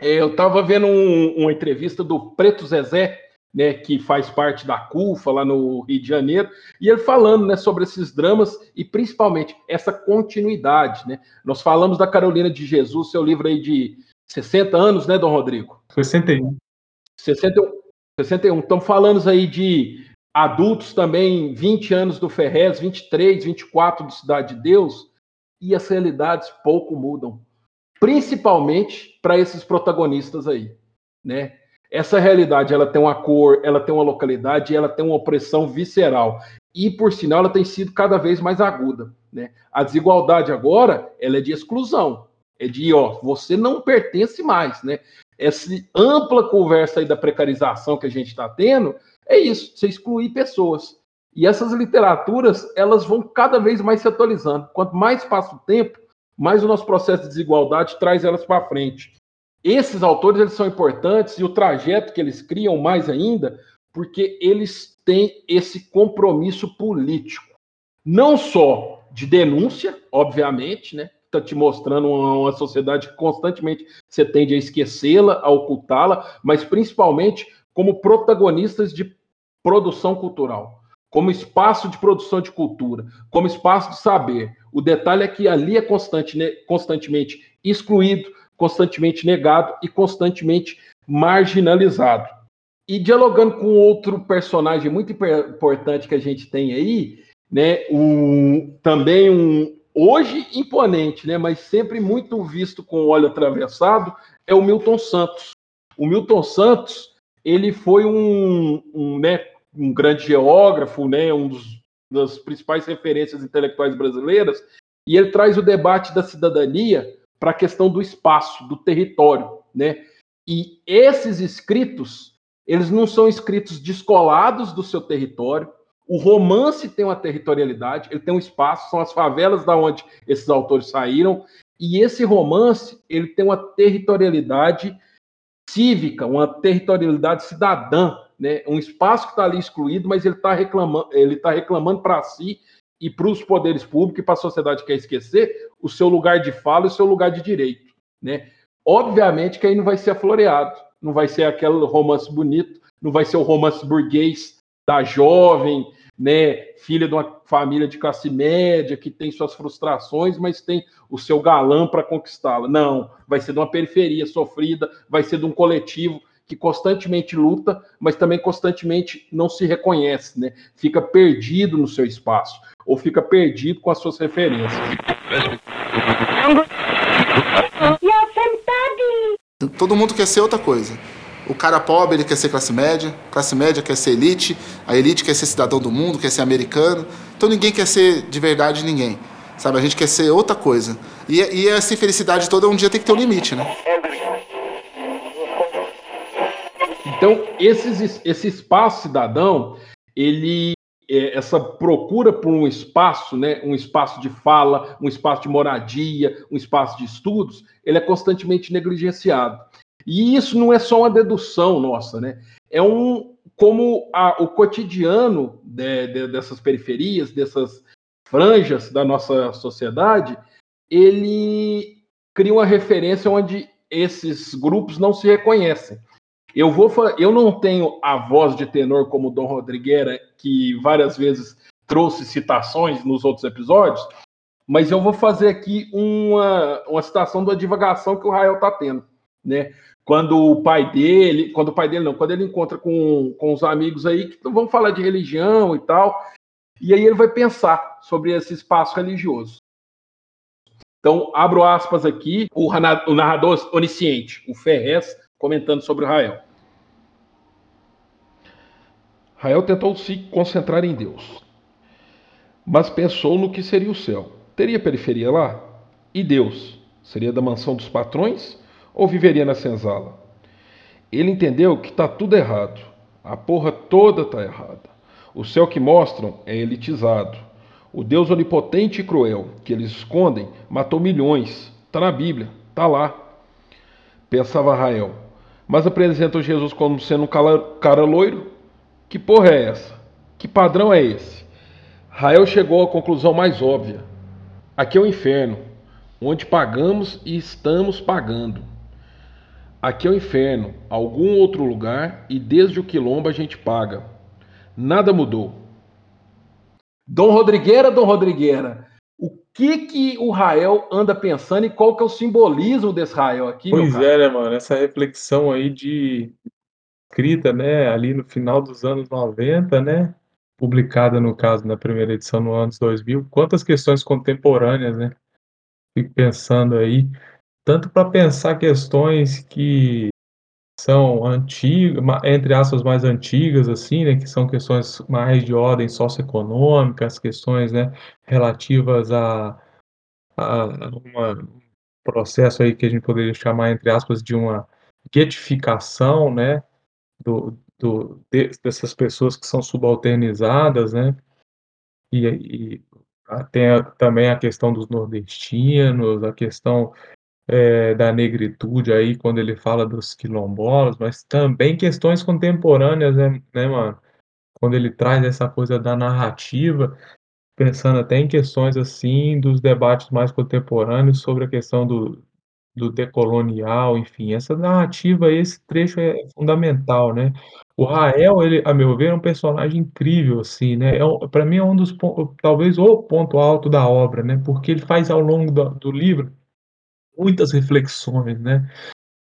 É, eu estava vendo um, uma entrevista do Preto Zezé, né, que faz parte da CUFA lá no Rio de Janeiro, e ele falando né, sobre esses dramas e principalmente essa continuidade. Né? Nós falamos da Carolina de Jesus, seu livro aí de 60 anos, né, Dom Rodrigo? 61. 61. 61. Estamos falando aí de adultos também, 20 anos do Ferrez, 23, 24 do Cidade de Deus, e as realidades pouco mudam, principalmente para esses protagonistas aí, né? Essa realidade, ela tem uma cor, ela tem uma localidade, ela tem uma opressão visceral. E, por sinal, ela tem sido cada vez mais aguda. Né? A desigualdade agora, ela é de exclusão. É de, ó, você não pertence mais, né? Essa ampla conversa aí da precarização que a gente está tendo, é isso, você excluir pessoas. E essas literaturas, elas vão cada vez mais se atualizando. Quanto mais passa o tempo, mais o nosso processo de desigualdade traz elas para frente. Esses autores eles são importantes e o trajeto que eles criam mais ainda, porque eles têm esse compromisso político, não só de denúncia, obviamente, né? Está te mostrando uma, uma sociedade que constantemente você tende a esquecê-la, a ocultá-la, mas principalmente como protagonistas de produção cultural, como espaço de produção de cultura, como espaço de saber. O detalhe é que ali é constante, né, constantemente excluído, constantemente negado e constantemente marginalizado. E dialogando com outro personagem muito importante que a gente tem aí, né, um, também um hoje imponente, né, mas sempre muito visto com o olho atravessado, é o Milton Santos. O Milton Santos, ele foi um, um, né, um grande geógrafo, né, um dos, das principais referências intelectuais brasileiras, e ele traz o debate da cidadania para a questão do espaço, do território, né? E esses escritos, eles não são escritos descolados do seu território. O romance tem uma territorialidade, ele tem um espaço, são as favelas da onde esses autores saíram, e esse romance, ele tem uma territorialidade cívica, uma territorialidade cidadã, né? Um espaço que está ali excluído, mas ele está reclamando, ele está reclamando para si e para os poderes públicos e para a sociedade que quer esquecer o seu lugar de fala e o seu lugar de direito, né? Obviamente que aí não vai ser afloreado, não vai ser aquele romance bonito, não vai ser o romance burguês da jovem, né, filha de uma família de classe média que tem suas frustrações, mas tem o seu galã para conquistá-la. Não, vai ser de uma periferia sofrida, vai ser de um coletivo que constantemente luta, mas também constantemente não se reconhece, né? Fica perdido no seu espaço ou fica perdido com as suas referências. Todo mundo quer ser outra coisa. O cara pobre ele quer ser classe média, classe média quer ser elite, a elite quer ser cidadão do mundo, quer ser americano. Então ninguém quer ser de verdade ninguém. Sabe, a gente quer ser outra coisa. E, e essa infelicidade toda um dia tem que ter um limite, né? Então, esses, esse espaço cidadão, ele é, essa procura por um espaço, né, um espaço de fala, um espaço de moradia, um espaço de estudos, ele é constantemente negligenciado. E isso não é só uma dedução nossa, né? É um como a, o cotidiano de, de, dessas periferias, dessas franjas da nossa sociedade, ele cria uma referência onde esses grupos não se reconhecem. Eu vou eu não tenho a voz de tenor como Dom Rodrigueira, que várias vezes trouxe citações nos outros episódios, mas eu vou fazer aqui uma, uma citação da divagação que o Rael está tendo, né? Quando o pai dele, quando o pai dele não, quando ele encontra com, com os amigos aí que vão falar de religião e tal, E aí ele vai pensar sobre esse espaço religioso. Então, abro aspas aqui, o narrador onisciente, o Ferrez, comentando sobre o Rael. Rael tentou se concentrar em Deus, mas pensou no que seria o céu. Teria periferia lá? E Deus? Seria da mansão dos patrões ou viveria na senzala? Ele entendeu que está tudo errado. A porra toda está errada. O céu que mostram é elitizado. O Deus onipotente e cruel que eles escondem matou milhões. Está na Bíblia, está lá. Pensava Rael. Mas apresentam Jesus como sendo um cara loiro? Que porra é essa? Que padrão é esse? Rael chegou à conclusão mais óbvia. Aqui é o inferno, onde pagamos e estamos pagando. Aqui é o inferno, algum outro lugar, e desde o quilombo a gente paga. Nada mudou. Dom Rodrigueira, Dom Rodrigueira, que que o Rael anda pensando e qual que é o simbolismo desse Rael aqui? Pois é, né, mano? Essa reflexão aí de escrita, né, ali no final dos anos 90, né? Publicada, no caso, na primeira edição no ano 2000. Quantas questões contemporâneas, né? Fico pensando aí, tanto para pensar questões que são antigas, entre aspas, mais antigas, assim, né, que são questões mais de ordem socioeconômica, questões, né, relativas a, a um processo aí que a gente poderia chamar, entre aspas, de uma guetificação, né, do, do, de, dessas pessoas que são subalternizadas, né, e, e tem também a questão dos nordestinos, a questão é, da negritude aí, quando ele fala dos quilombolas, mas também questões contemporâneas, né, né, mano? Quando ele traz essa coisa da narrativa, pensando até em questões assim dos debates mais contemporâneos sobre a questão do, do decolonial, enfim, essa narrativa, esse trecho é fundamental, né? O Rael, ele, a meu ver, é um personagem incrível, assim, né? É, para mim é um dos talvez o ponto alto da obra, né? Porque ele faz ao longo do, do livro muitas reflexões, né?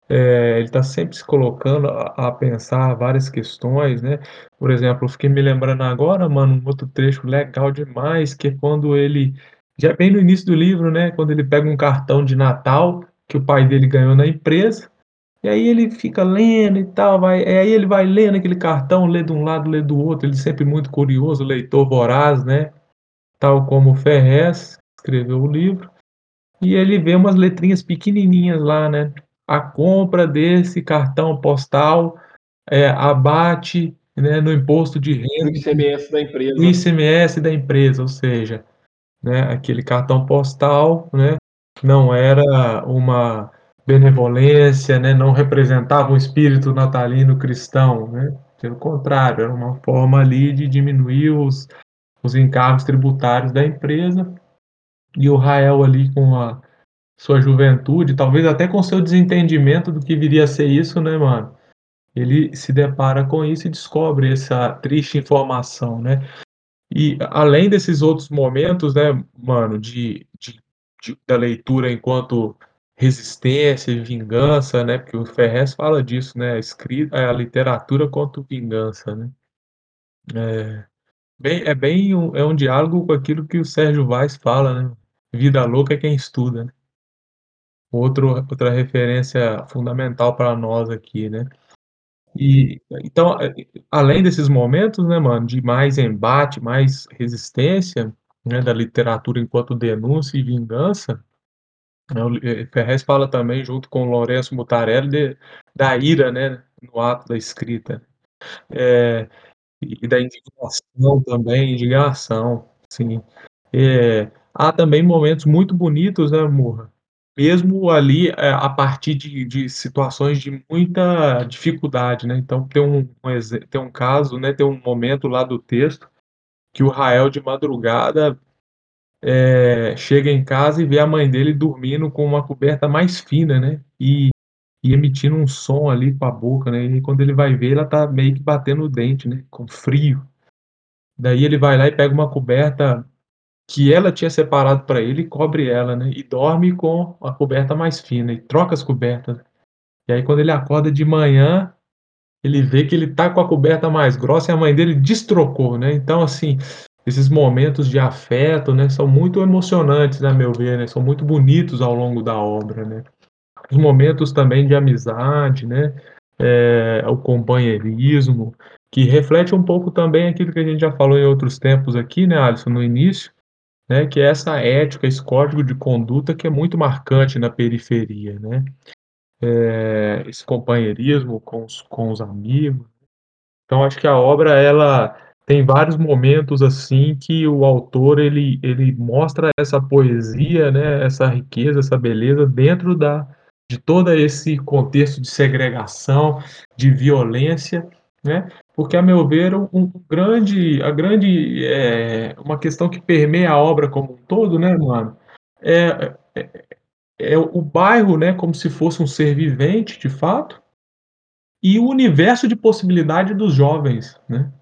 É, ele está sempre se colocando a, a, pensar várias questões, né? Por exemplo, eu fiquei me lembrando agora, mano, um outro trecho legal demais, que é quando ele, já bem no início do livro, né? Quando ele pega um cartão de Natal que o pai dele ganhou na empresa, e aí ele fica lendo e tal, vai, aí ele vai lendo aquele cartão, lê de um lado, lê do outro, ele sempre muito curioso, leitor voraz, né? Tal como Ferrez escreveu o livro e ele vê umas letrinhas pequenininhas lá, né? A compra desse cartão postal é, abate né, no imposto de renda. O ICMS da empresa. O ICMS da empresa, ou seja, né, aquele cartão postal né, não era uma benevolência, né, não representava um espírito natalino cristão. Né? Pelo contrário, era uma forma ali de diminuir os, os encargos tributários da empresa e o Rael ali com a sua juventude, talvez até com seu desentendimento do que viria a ser isso, né, mano? Ele se depara com isso e descobre essa triste informação, né? E além desses outros momentos, né, mano, de, de, de da leitura enquanto resistência e vingança, né? Porque o Ferrez fala disso, né? A escrita, a literatura quanto vingança, né? É bem, é bem um, é um diálogo com aquilo que o Sérgio Vaz fala, né? Vida louca é quem estuda, né? Outro, outra referência fundamental para nós aqui, né? E então, além desses momentos, né, mano, de mais embate, mais resistência, né, da literatura enquanto denúncia e vingança, né, eh, Ferrez fala também, junto com Lourenço Mutarelli, de, da ira, né, no ato da escrita. É, e da indignação também, indignação, sim. É, há também momentos muito bonitos, né, Murra? Mesmo ali, é, a partir de de situações de muita dificuldade, né, então tem um um tem um caso, né, tem um momento lá do texto, que o Rael de madrugada, eh, chega em casa e vê a mãe dele dormindo com uma coberta mais fina, né, e e emitindo um som ali com a boca, né, e quando ele vai ver ela tá meio que batendo o dente, né, com frio. Daí ele vai lá e pega uma coberta que ela tinha separado para ele cobre ela, né, e dorme com a coberta mais fina e troca as cobertas. E aí quando ele acorda de manhã, ele vê que ele tá com a coberta mais grossa e a mãe dele destrocou, né. Então assim, esses momentos de afeto, né, são muito emocionantes, né, a meu ver, né, são muito bonitos ao longo da obra, né. Os momentos também de amizade, né, é, o companheirismo, que reflete um pouco também aquilo que a gente já falou em outros tempos aqui, né, Alisson, no início, né, que é essa ética, esse código de conduta que é muito marcante na periferia, né. É, esse companheirismo com os, com os amigos. Então, acho que a obra, ela tem vários momentos assim que o autor ele, ele mostra essa poesia, né, essa riqueza, essa beleza dentro da, de todo esse contexto de segregação, de violência, né? Porque a meu ver um grande, a grande, é, uma questão que permeia a obra como um todo, né, mano, é, é, é o bairro, né, como se fosse um ser vivente, de fato, e o universo de possibilidade dos jovens, né?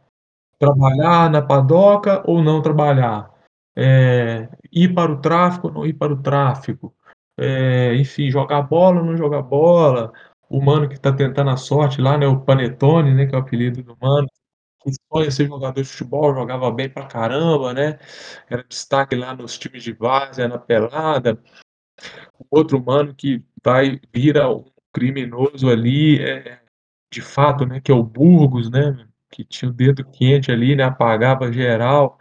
Trabalhar na padoca ou não trabalhar, é, ir para o tráfico ou não ir para o tráfico, é, enfim, jogar bola ou não jogar bola, o mano que está tentando a sorte lá, né, o Panetone, né, que é o apelido do mano, que sonha ser jogador de futebol, jogava bem pra caramba, né, era destaque lá nos times de várzea, na pelada. Outro mano que vai vira um criminoso ali, é, de fato, né, que é o Burgos, né, que tinha o dedo quente ali, né, apagava geral.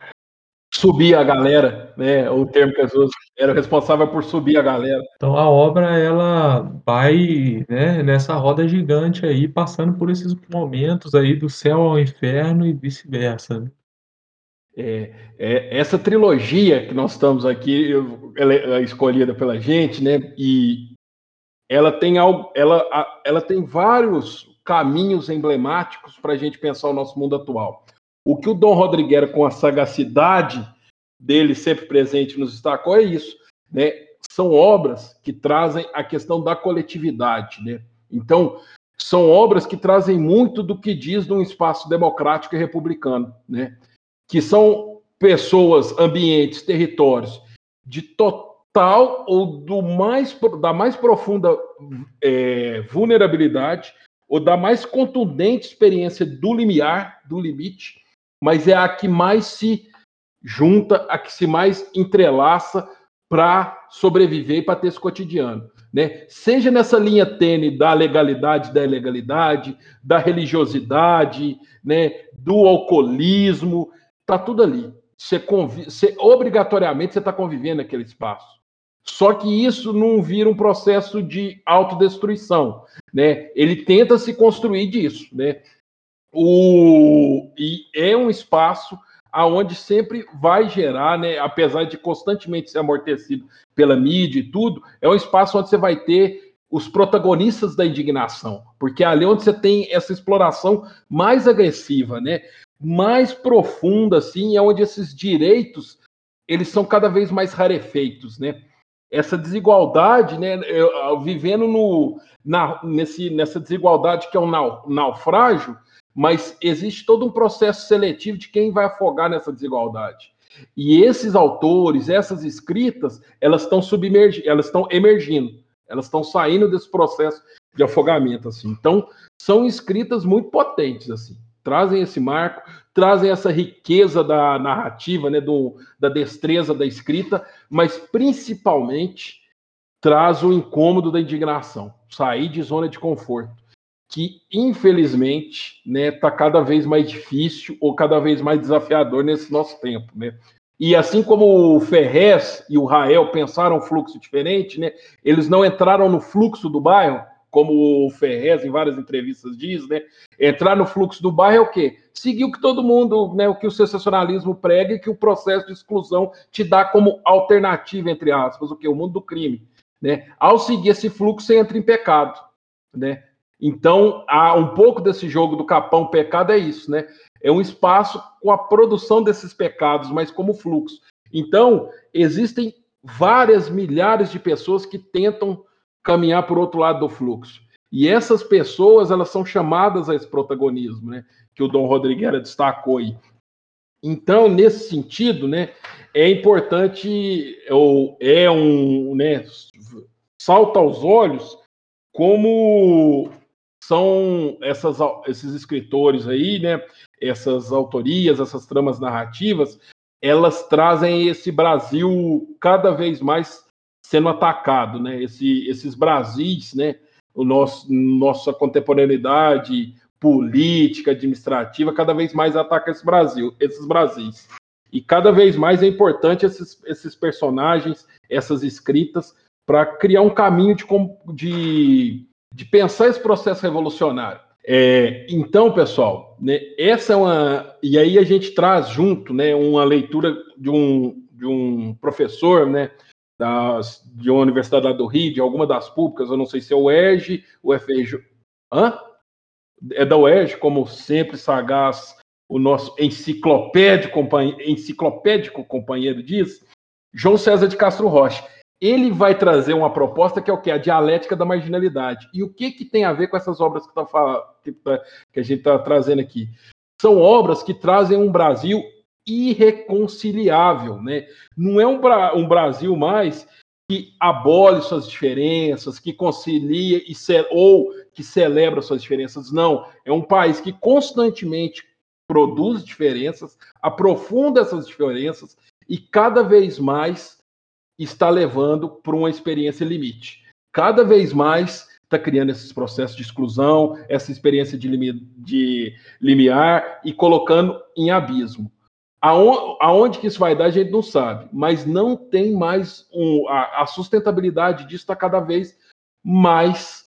Subia a galera, né, o termo que as pessoas era responsável por subir a galera. Então a obra ela vai, né, nessa roda gigante aí, passando por esses momentos aí do céu ao inferno e vice-versa. Né? É, é, essa trilogia que nós estamos aqui, ela é escolhida pela gente, né? E ela tem algo, ela, ela tem vários caminhos emblemáticos para a gente pensar o nosso mundo atual. O que o Dom Rodrigues, com a sagacidade dele sempre presente nos destacou, é isso. Né? São obras que trazem a questão da coletividade. Né? Então, são obras que trazem muito do que diz num espaço democrático e republicano, né? que são pessoas, ambientes, territórios de total ou do mais, da mais profunda é, vulnerabilidade, ou da mais contundente experiência do limiar, do limite, mas é a que mais se junta, a que se mais entrelaça para sobreviver e para ter esse cotidiano. Né? Seja nessa linha tênue da legalidade, da ilegalidade, da religiosidade, né? do alcoolismo, tá tudo ali. Você, você obrigatoriamente você está convivendo naquele espaço. Só que isso não vira um processo de autodestruição, né? Ele tenta se construir disso, né? O, e é um espaço aonde sempre vai gerar, né, apesar de constantemente ser amortecido pela mídia e tudo, é um espaço onde você vai ter os protagonistas da indignação, porque é ali onde você tem essa exploração mais agressiva, né, mais profunda, assim, é onde esses direitos eles são cada vez mais rarefeitos, né? essa desigualdade, né, vivendo no, na, nesse, nessa desigualdade que é um naufrágio, mas existe todo um processo seletivo de quem vai afogar nessa desigualdade. E esses autores, essas escritas, elas estão submergindo, elas estão emergindo, elas estão saindo desse processo de afogamento, assim. Então, são escritas muito potentes, assim trazem esse marco, trazem essa riqueza da narrativa, né, do, da destreza da escrita, mas principalmente traz o incômodo da indignação, sair de zona de conforto, que infelizmente está né, tá cada vez mais difícil ou cada vez mais desafiador nesse nosso tempo, né? E assim como o Ferrez e o Rael pensaram fluxo diferente, né? Eles não entraram no fluxo do bairro, como o Ferrez em várias entrevistas diz, né? Entrar no fluxo do bairro é o quê? Seguir o que todo mundo, né? O que o sensacionalismo prega e que o processo de exclusão te dá como alternativa, entre aspas, o que? O mundo do crime. Né? Ao seguir esse fluxo, você entra em pecado. Né? Então, há um pouco desse jogo do capão pecado é isso, né? É um espaço com a produção desses pecados, mas como fluxo. Então, existem várias milhares de pessoas que tentam caminhar por outro lado do fluxo. E essas pessoas, elas são chamadas a esse protagonismo, né? Que o Dom Rodrigues destacou aí. Então, nesse sentido, né, é importante, ou é um, né, salta aos olhos como são essas, esses escritores aí, né, essas autorias, essas tramas narrativas, elas trazem esse Brasil cada vez mais sendo atacado, né? Esse, esses Brasis, né? O nosso, nossa contemporaneidade política, administrativa, cada vez mais ataca esse Brasil, esses Brasis. E cada vez mais é importante esses, esses personagens, essas escritas, para criar um caminho de, de, de pensar esse processo revolucionário. É, então, pessoal, né, essa é uma. E aí a gente traz junto né, uma leitura de um, de um professor né, das, de uma universidade do Rio, de alguma das públicas, eu não sei se é o ERG, o FEJ. Hã? É da UERJ, como sempre, sagaz, o nosso enciclopédico, enciclopédico companheiro diz, João César de Castro Rocha ele vai trazer uma proposta que é o que? A dialética da marginalidade. E o que, que tem a ver com essas obras que, tá, que, tá, que a gente está trazendo aqui? São obras que trazem um Brasil irreconciliável. Né? Não é um, um Brasil mais que abole suas diferenças, que concilia e ou que celebra suas diferenças. Não, é um país que constantemente produz diferenças, aprofunda essas diferenças e cada vez mais está levando para uma experiência limite. Cada vez mais está criando esses processos de exclusão, essa experiência de, limi de limiar e colocando em abismo. Aonde, aonde, que isso vai dar, a gente não sabe, mas não tem mais um, a, a, sustentabilidade disso está cada vez mais,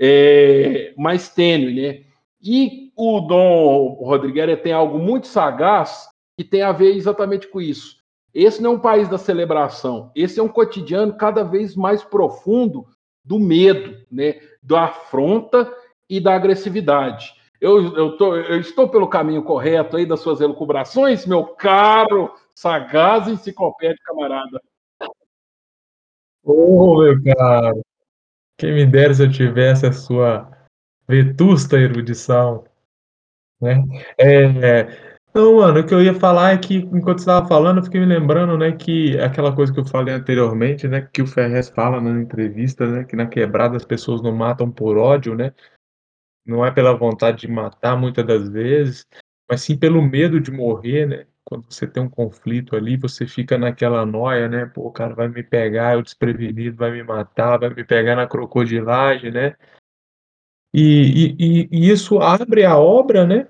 é, mais tênue, né? E o Dom Rodrigues tem algo muito sagaz que tem a ver exatamente com isso. Esse não é um país da celebração, esse é um cotidiano cada vez mais profundo do medo, né, da afronta e da agressividade. Eu, eu, tô, eu estou pelo caminho correto aí das suas elucubrações, meu caro, sagaz enciclopédia camarada. Ô, oh, meu caro, quem me dera se eu tivesse a sua vetusta erudição. Né? É, não, mano, o que eu ia falar é que, enquanto você estava falando, eu fiquei me lembrando, né, que aquela coisa que eu falei anteriormente, né, que o Ferrez fala na entrevista, né, que na quebrada as pessoas não matam por ódio, né, não é pela vontade de matar muitas das vezes, mas sim pelo medo de morrer, né, quando você tem um conflito ali, você fica naquela noia, né, pô, o cara vai me pegar, eu desprevenido, vai me matar, vai me pegar na crocodilagem, né, e, e, e isso abre a obra, né,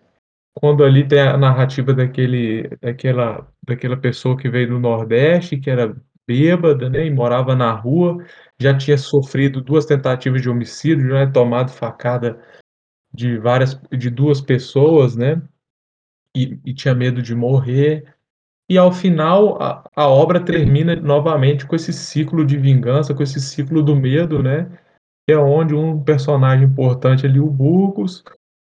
quando ali tem a narrativa daquele daquela daquela pessoa que veio do Nordeste, que era bêbada, né, e morava na rua, já tinha sofrido duas tentativas de homicídio, já tinha tomado facada de várias de duas pessoas, né, e e tinha medo de morrer. E ao final a a obra termina novamente com esse ciclo de vingança, com esse ciclo do medo, né, é onde um personagem importante ali, o Burgos,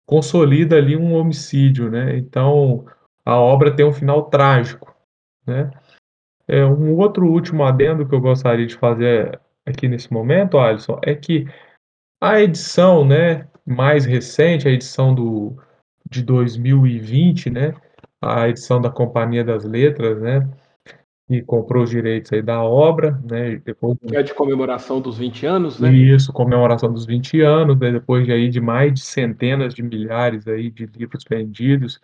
consolida ali um homicídio, né? Então a obra tem um final trágico, né? É, um outro último adendo que eu gostaria de fazer aqui nesse momento, Alisson, é que a edição, né, mais recente, a edição do, de 2020, né, a edição da Companhia das Letras, né, e comprou os direitos aí da obra, né? Depois que é de comemoração dos 20 anos, né? Isso, comemoração dos 20 anos, né? depois de aí de mais de centenas de milhares aí de livros vendidos.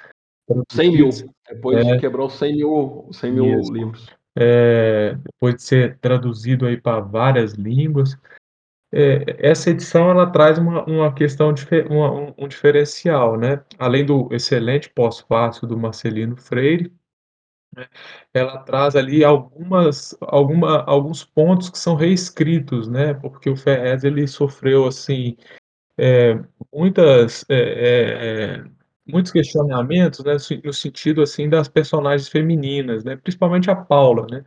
100 mil, depois é, quebrou 100 mil, 100 mil isso. livros. É, depois de ser traduzido aí para várias línguas. É, essa edição ela traz uma, uma questão, uma, um, um diferencial, né? Além do excelente pós-fácil do Marcelino Freire, ela traz ali algumas alguma alguns pontos que são reescritos, né, porque o Ferrez ele sofreu, assim, eh, muitas, eh eh, muitos questionamentos, né, no sentido, assim, das personagens femininas, né, principalmente a Paula, né.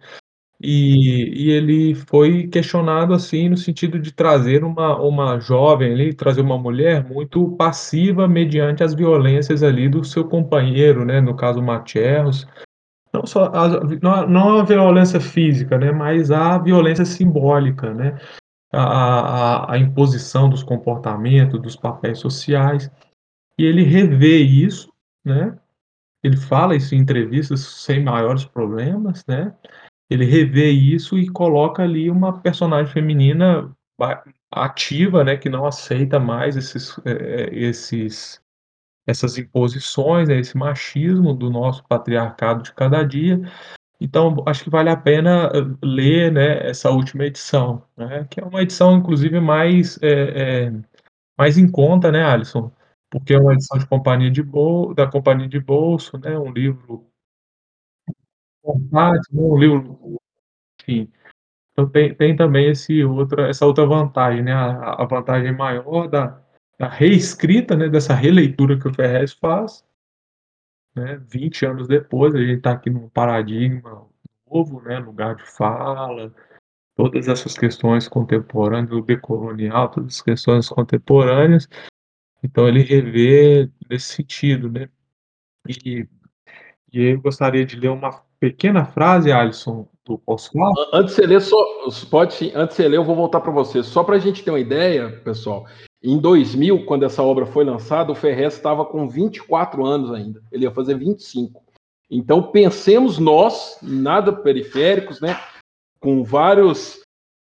E e ele foi questionado, assim, no sentido de trazer uma uma jovem ali, trazer uma mulher muito passiva mediante as violências ali do seu companheiro, né, no caso Macherros, não só a não a violência física, né, mas a violência simbólica, né, a a a imposição dos comportamentos, dos papéis sociais, e ele revê isso, né, ele fala isso em entrevistas sem maiores problemas, né, ele revê isso e coloca ali uma personagem feminina ativa, né, que não aceita mais esses, eh, esses essas imposições, né, esse machismo do nosso patriarcado de cada dia, Então, acho que vale a pena ler, né, essa última edição, né, que é uma edição, inclusive, mais, é, é, mais em conta, né, Alisson? Porque é uma edição de companhia de bol da companhia de bolso, né, um livro compacto, um livro, enfim. Então tem tem também esse outra essa outra vantagem, né, a a vantagem maior da da reescrita, né, dessa releitura que o Ferrez faz, né, 20 anos depois, a gente está aqui num paradigma novo, né, lugar de fala, todas essas questões contemporâneas, do decolonial, todas as questões contemporâneas, então ele revê nesse sentido, né. E e eu gostaria de ler uma pequena frase, Alisson, do pós-fácil. Antes de você ler, só, pode sim, antes de ler, eu vou voltar para você. Só para a gente ter uma ideia, pessoal, em 2000, quando essa obra foi lançada, o Ferrez estava com 24 anos ainda. Ele ia fazer 25. Então, pensemos nós, nada periféricos, né? Com várias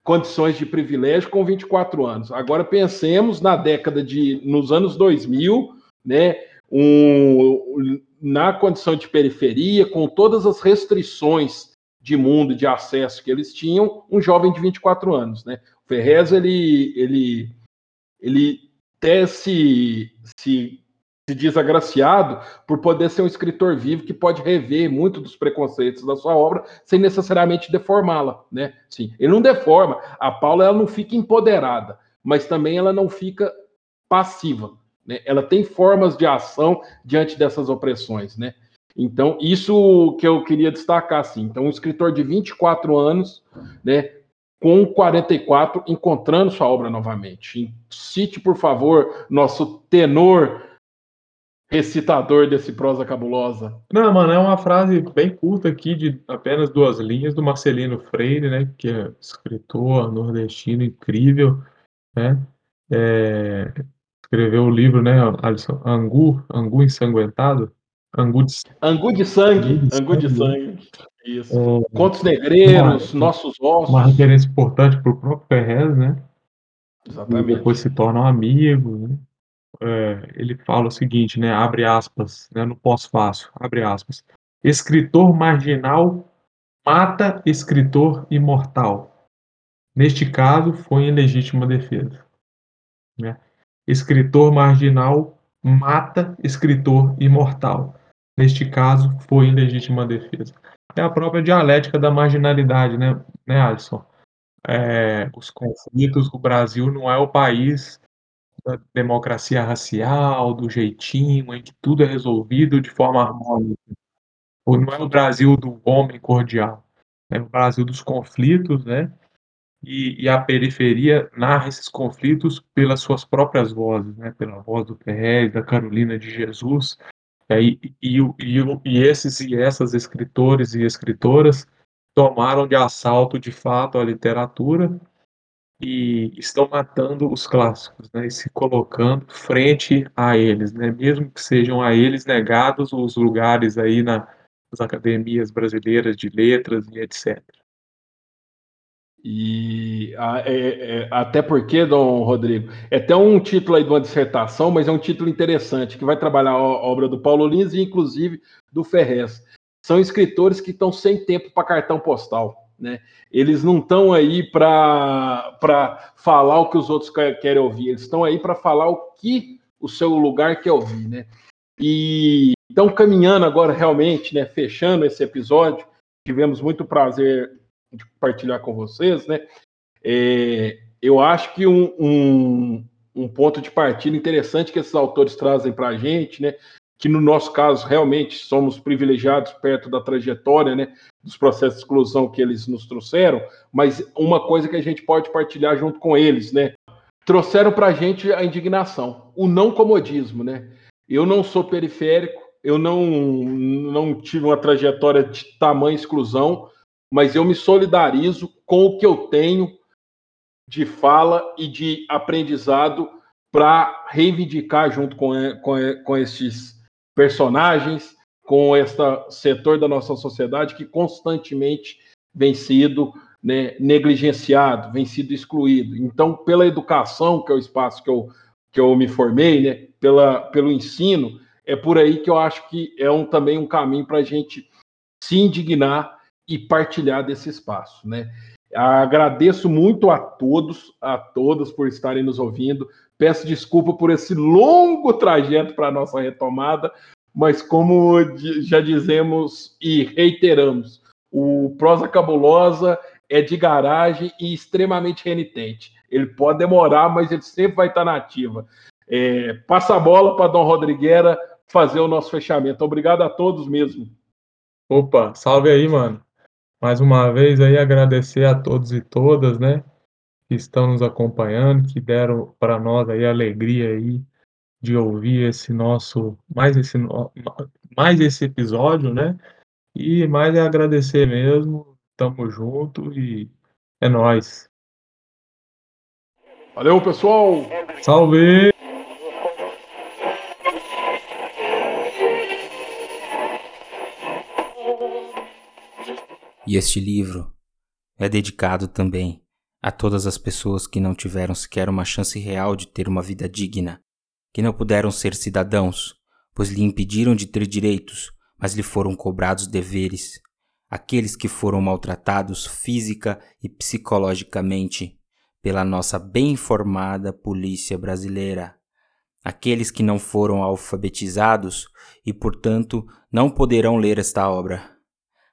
condições de privilégio com 24 anos. Agora pensemos na década de nos anos 2000, né? Um, na condição de periferia, com todas as restrições de mundo, de acesso que eles tinham, um jovem de 24 anos, né? O Ferrez, ele, ele ele até se, se, se diz agraciado por poder ser um escritor vivo que pode rever muito dos preconceitos da sua obra sem necessariamente deformá-la, né? Sim, ele não deforma. A Paula ela não fica empoderada, mas também ela não fica passiva, né? Ela tem formas de ação diante dessas opressões, né? Então, isso que eu queria destacar, assim. Então, um escritor de 24 anos, né, com 44 encontrando sua obra novamente. Cite, por favor, nosso tenor recitador desse prosa cabulosa. Não, mano, é uma frase bem curta aqui, de apenas duas linhas, do Marcelino Freire, né, que é escritor nordestino incrível, né, é, escreveu o livro, né, Alisson, Angu, Angu Ensanguentado, Angu de, Angu de Sangue, Angu de Sangue. Isso. É, Contos Negreiros, uma, Nossos Ossos. Uma referência importante para o próprio Ferrez, né? Exatamente. E depois se tornam amigos, né? É, ele fala o seguinte, né? Abre aspas, né? No pós-fácil, abre aspas. Escritor marginal mata escritor imortal. Neste caso, foi em legítima defesa. Né? Escritor marginal mata escritor imortal. Neste caso, foi em legítima defesa é a própria dialética da marginalidade, né, né Alisson? É, os conflitos, o Brasil não é o país da democracia racial, do jeitinho, em que tudo é resolvido de forma harmônica. Ou não é o Brasil do homem cordial, é o Brasil dos conflitos, né? E, e, a periferia narra esses conflitos pelas suas próprias vozes, né? Pela voz do Ferrez, da Carolina de Jesus, é, e, e, e esses e essas escritores e escritoras tomaram de assalto, de fato, a literatura e estão matando os clássicos, né, e se colocando frente a eles, né, mesmo que sejam a eles negados os lugares aí na, nas academias brasileiras de letras e etc. E é, é, até porque, Dom Rodrigo, é até um título aí de uma dissertação, mas é um título interessante, que vai trabalhar a obra do Paulo Lins e inclusive do Ferrez. São escritores que estão sem tempo para cartão postal. Né? Eles não estão aí para falar o que os outros querem ouvir, eles estão aí para falar o que o seu lugar quer ouvir. Né? E então, caminhando agora realmente, né, fechando esse episódio, tivemos muito prazer de compartilhar com vocês, né? É, eu acho que um, um, um, ponto de partida interessante que esses autores trazem para a gente, né? Que no nosso caso realmente somos privilegiados perto da trajetória, né? Dos processos de exclusão que eles nos trouxeram, mas uma coisa que a gente pode partilhar junto com eles, né? Trouxeram para a gente a indignação, o não comodismo, né? Eu não sou periférico, eu não, não tive uma trajetória de tamanha exclusão, mas eu me solidarizo com o que eu tenho de fala e de aprendizado para reivindicar junto com, com, com esses personagens, com este setor da nossa sociedade que constantemente vem sido né, negligenciado, vem sido excluído. Então, pela educação, que é o espaço que eu, que eu me formei, né, pela, pelo ensino, é por aí que eu acho que é um, também um caminho para a gente se indignar e partilhar desse espaço, né? Agradeço muito a todos, a todas por estarem nos ouvindo. Peço desculpa por esse longo trajeto para a nossa retomada, mas como já dizemos e reiteramos, o Prosa Cabulosa é de garagem e extremamente renitente. Ele pode demorar, mas ele sempre vai estar na ativa. É, passa a bola para Dom Rodriguera fazer o nosso fechamento. Obrigado a todos mesmo. Opa, salve aí, mano. Mais uma vez aí agradecer a todos e todas, né, que estão nos acompanhando, que deram para nós aí a alegria aí de ouvir esse nosso mais esse mais esse episódio, né? E mais é agradecer mesmo. Tamo junto e é nós. Valeu, pessoal. Salve. E este livro é dedicado também a todas as pessoas que não tiveram sequer uma chance real de ter uma vida digna, que não puderam ser cidadãos, pois lhe impediram de ter direitos, mas lhe foram cobrados deveres, aqueles que foram maltratados física e psicologicamente pela nossa bem informada polícia brasileira, aqueles que não foram alfabetizados e, portanto, não poderão ler esta obra,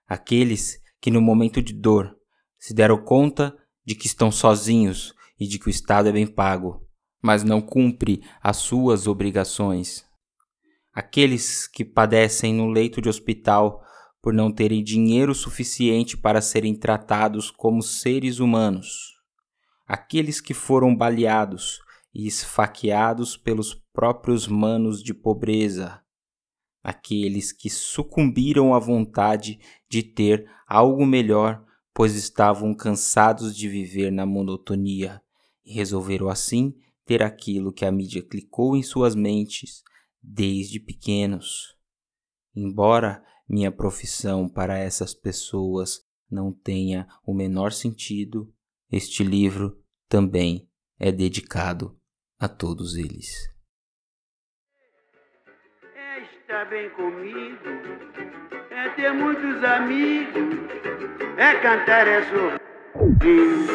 aqueles que no momento de dor se deram conta de que estão sozinhos e de que o Estado é bem pago, mas não cumpre as suas obrigações. Aqueles que padecem no leito de hospital por não terem dinheiro suficiente para serem tratados como seres humanos. Aqueles que foram baleados e esfaqueados pelos próprios manos de pobreza, aqueles que sucumbiram à vontade de ter algo melhor, pois estavam cansados de viver na monotonia e resolveram assim ter aquilo que a mídia clicou em suas mentes desde pequenos. Embora minha profissão para essas pessoas não tenha o menor sentido, este livro também é dedicado a todos eles estar bem comigo, é ter muitos amigos, é cantar, é sorrir.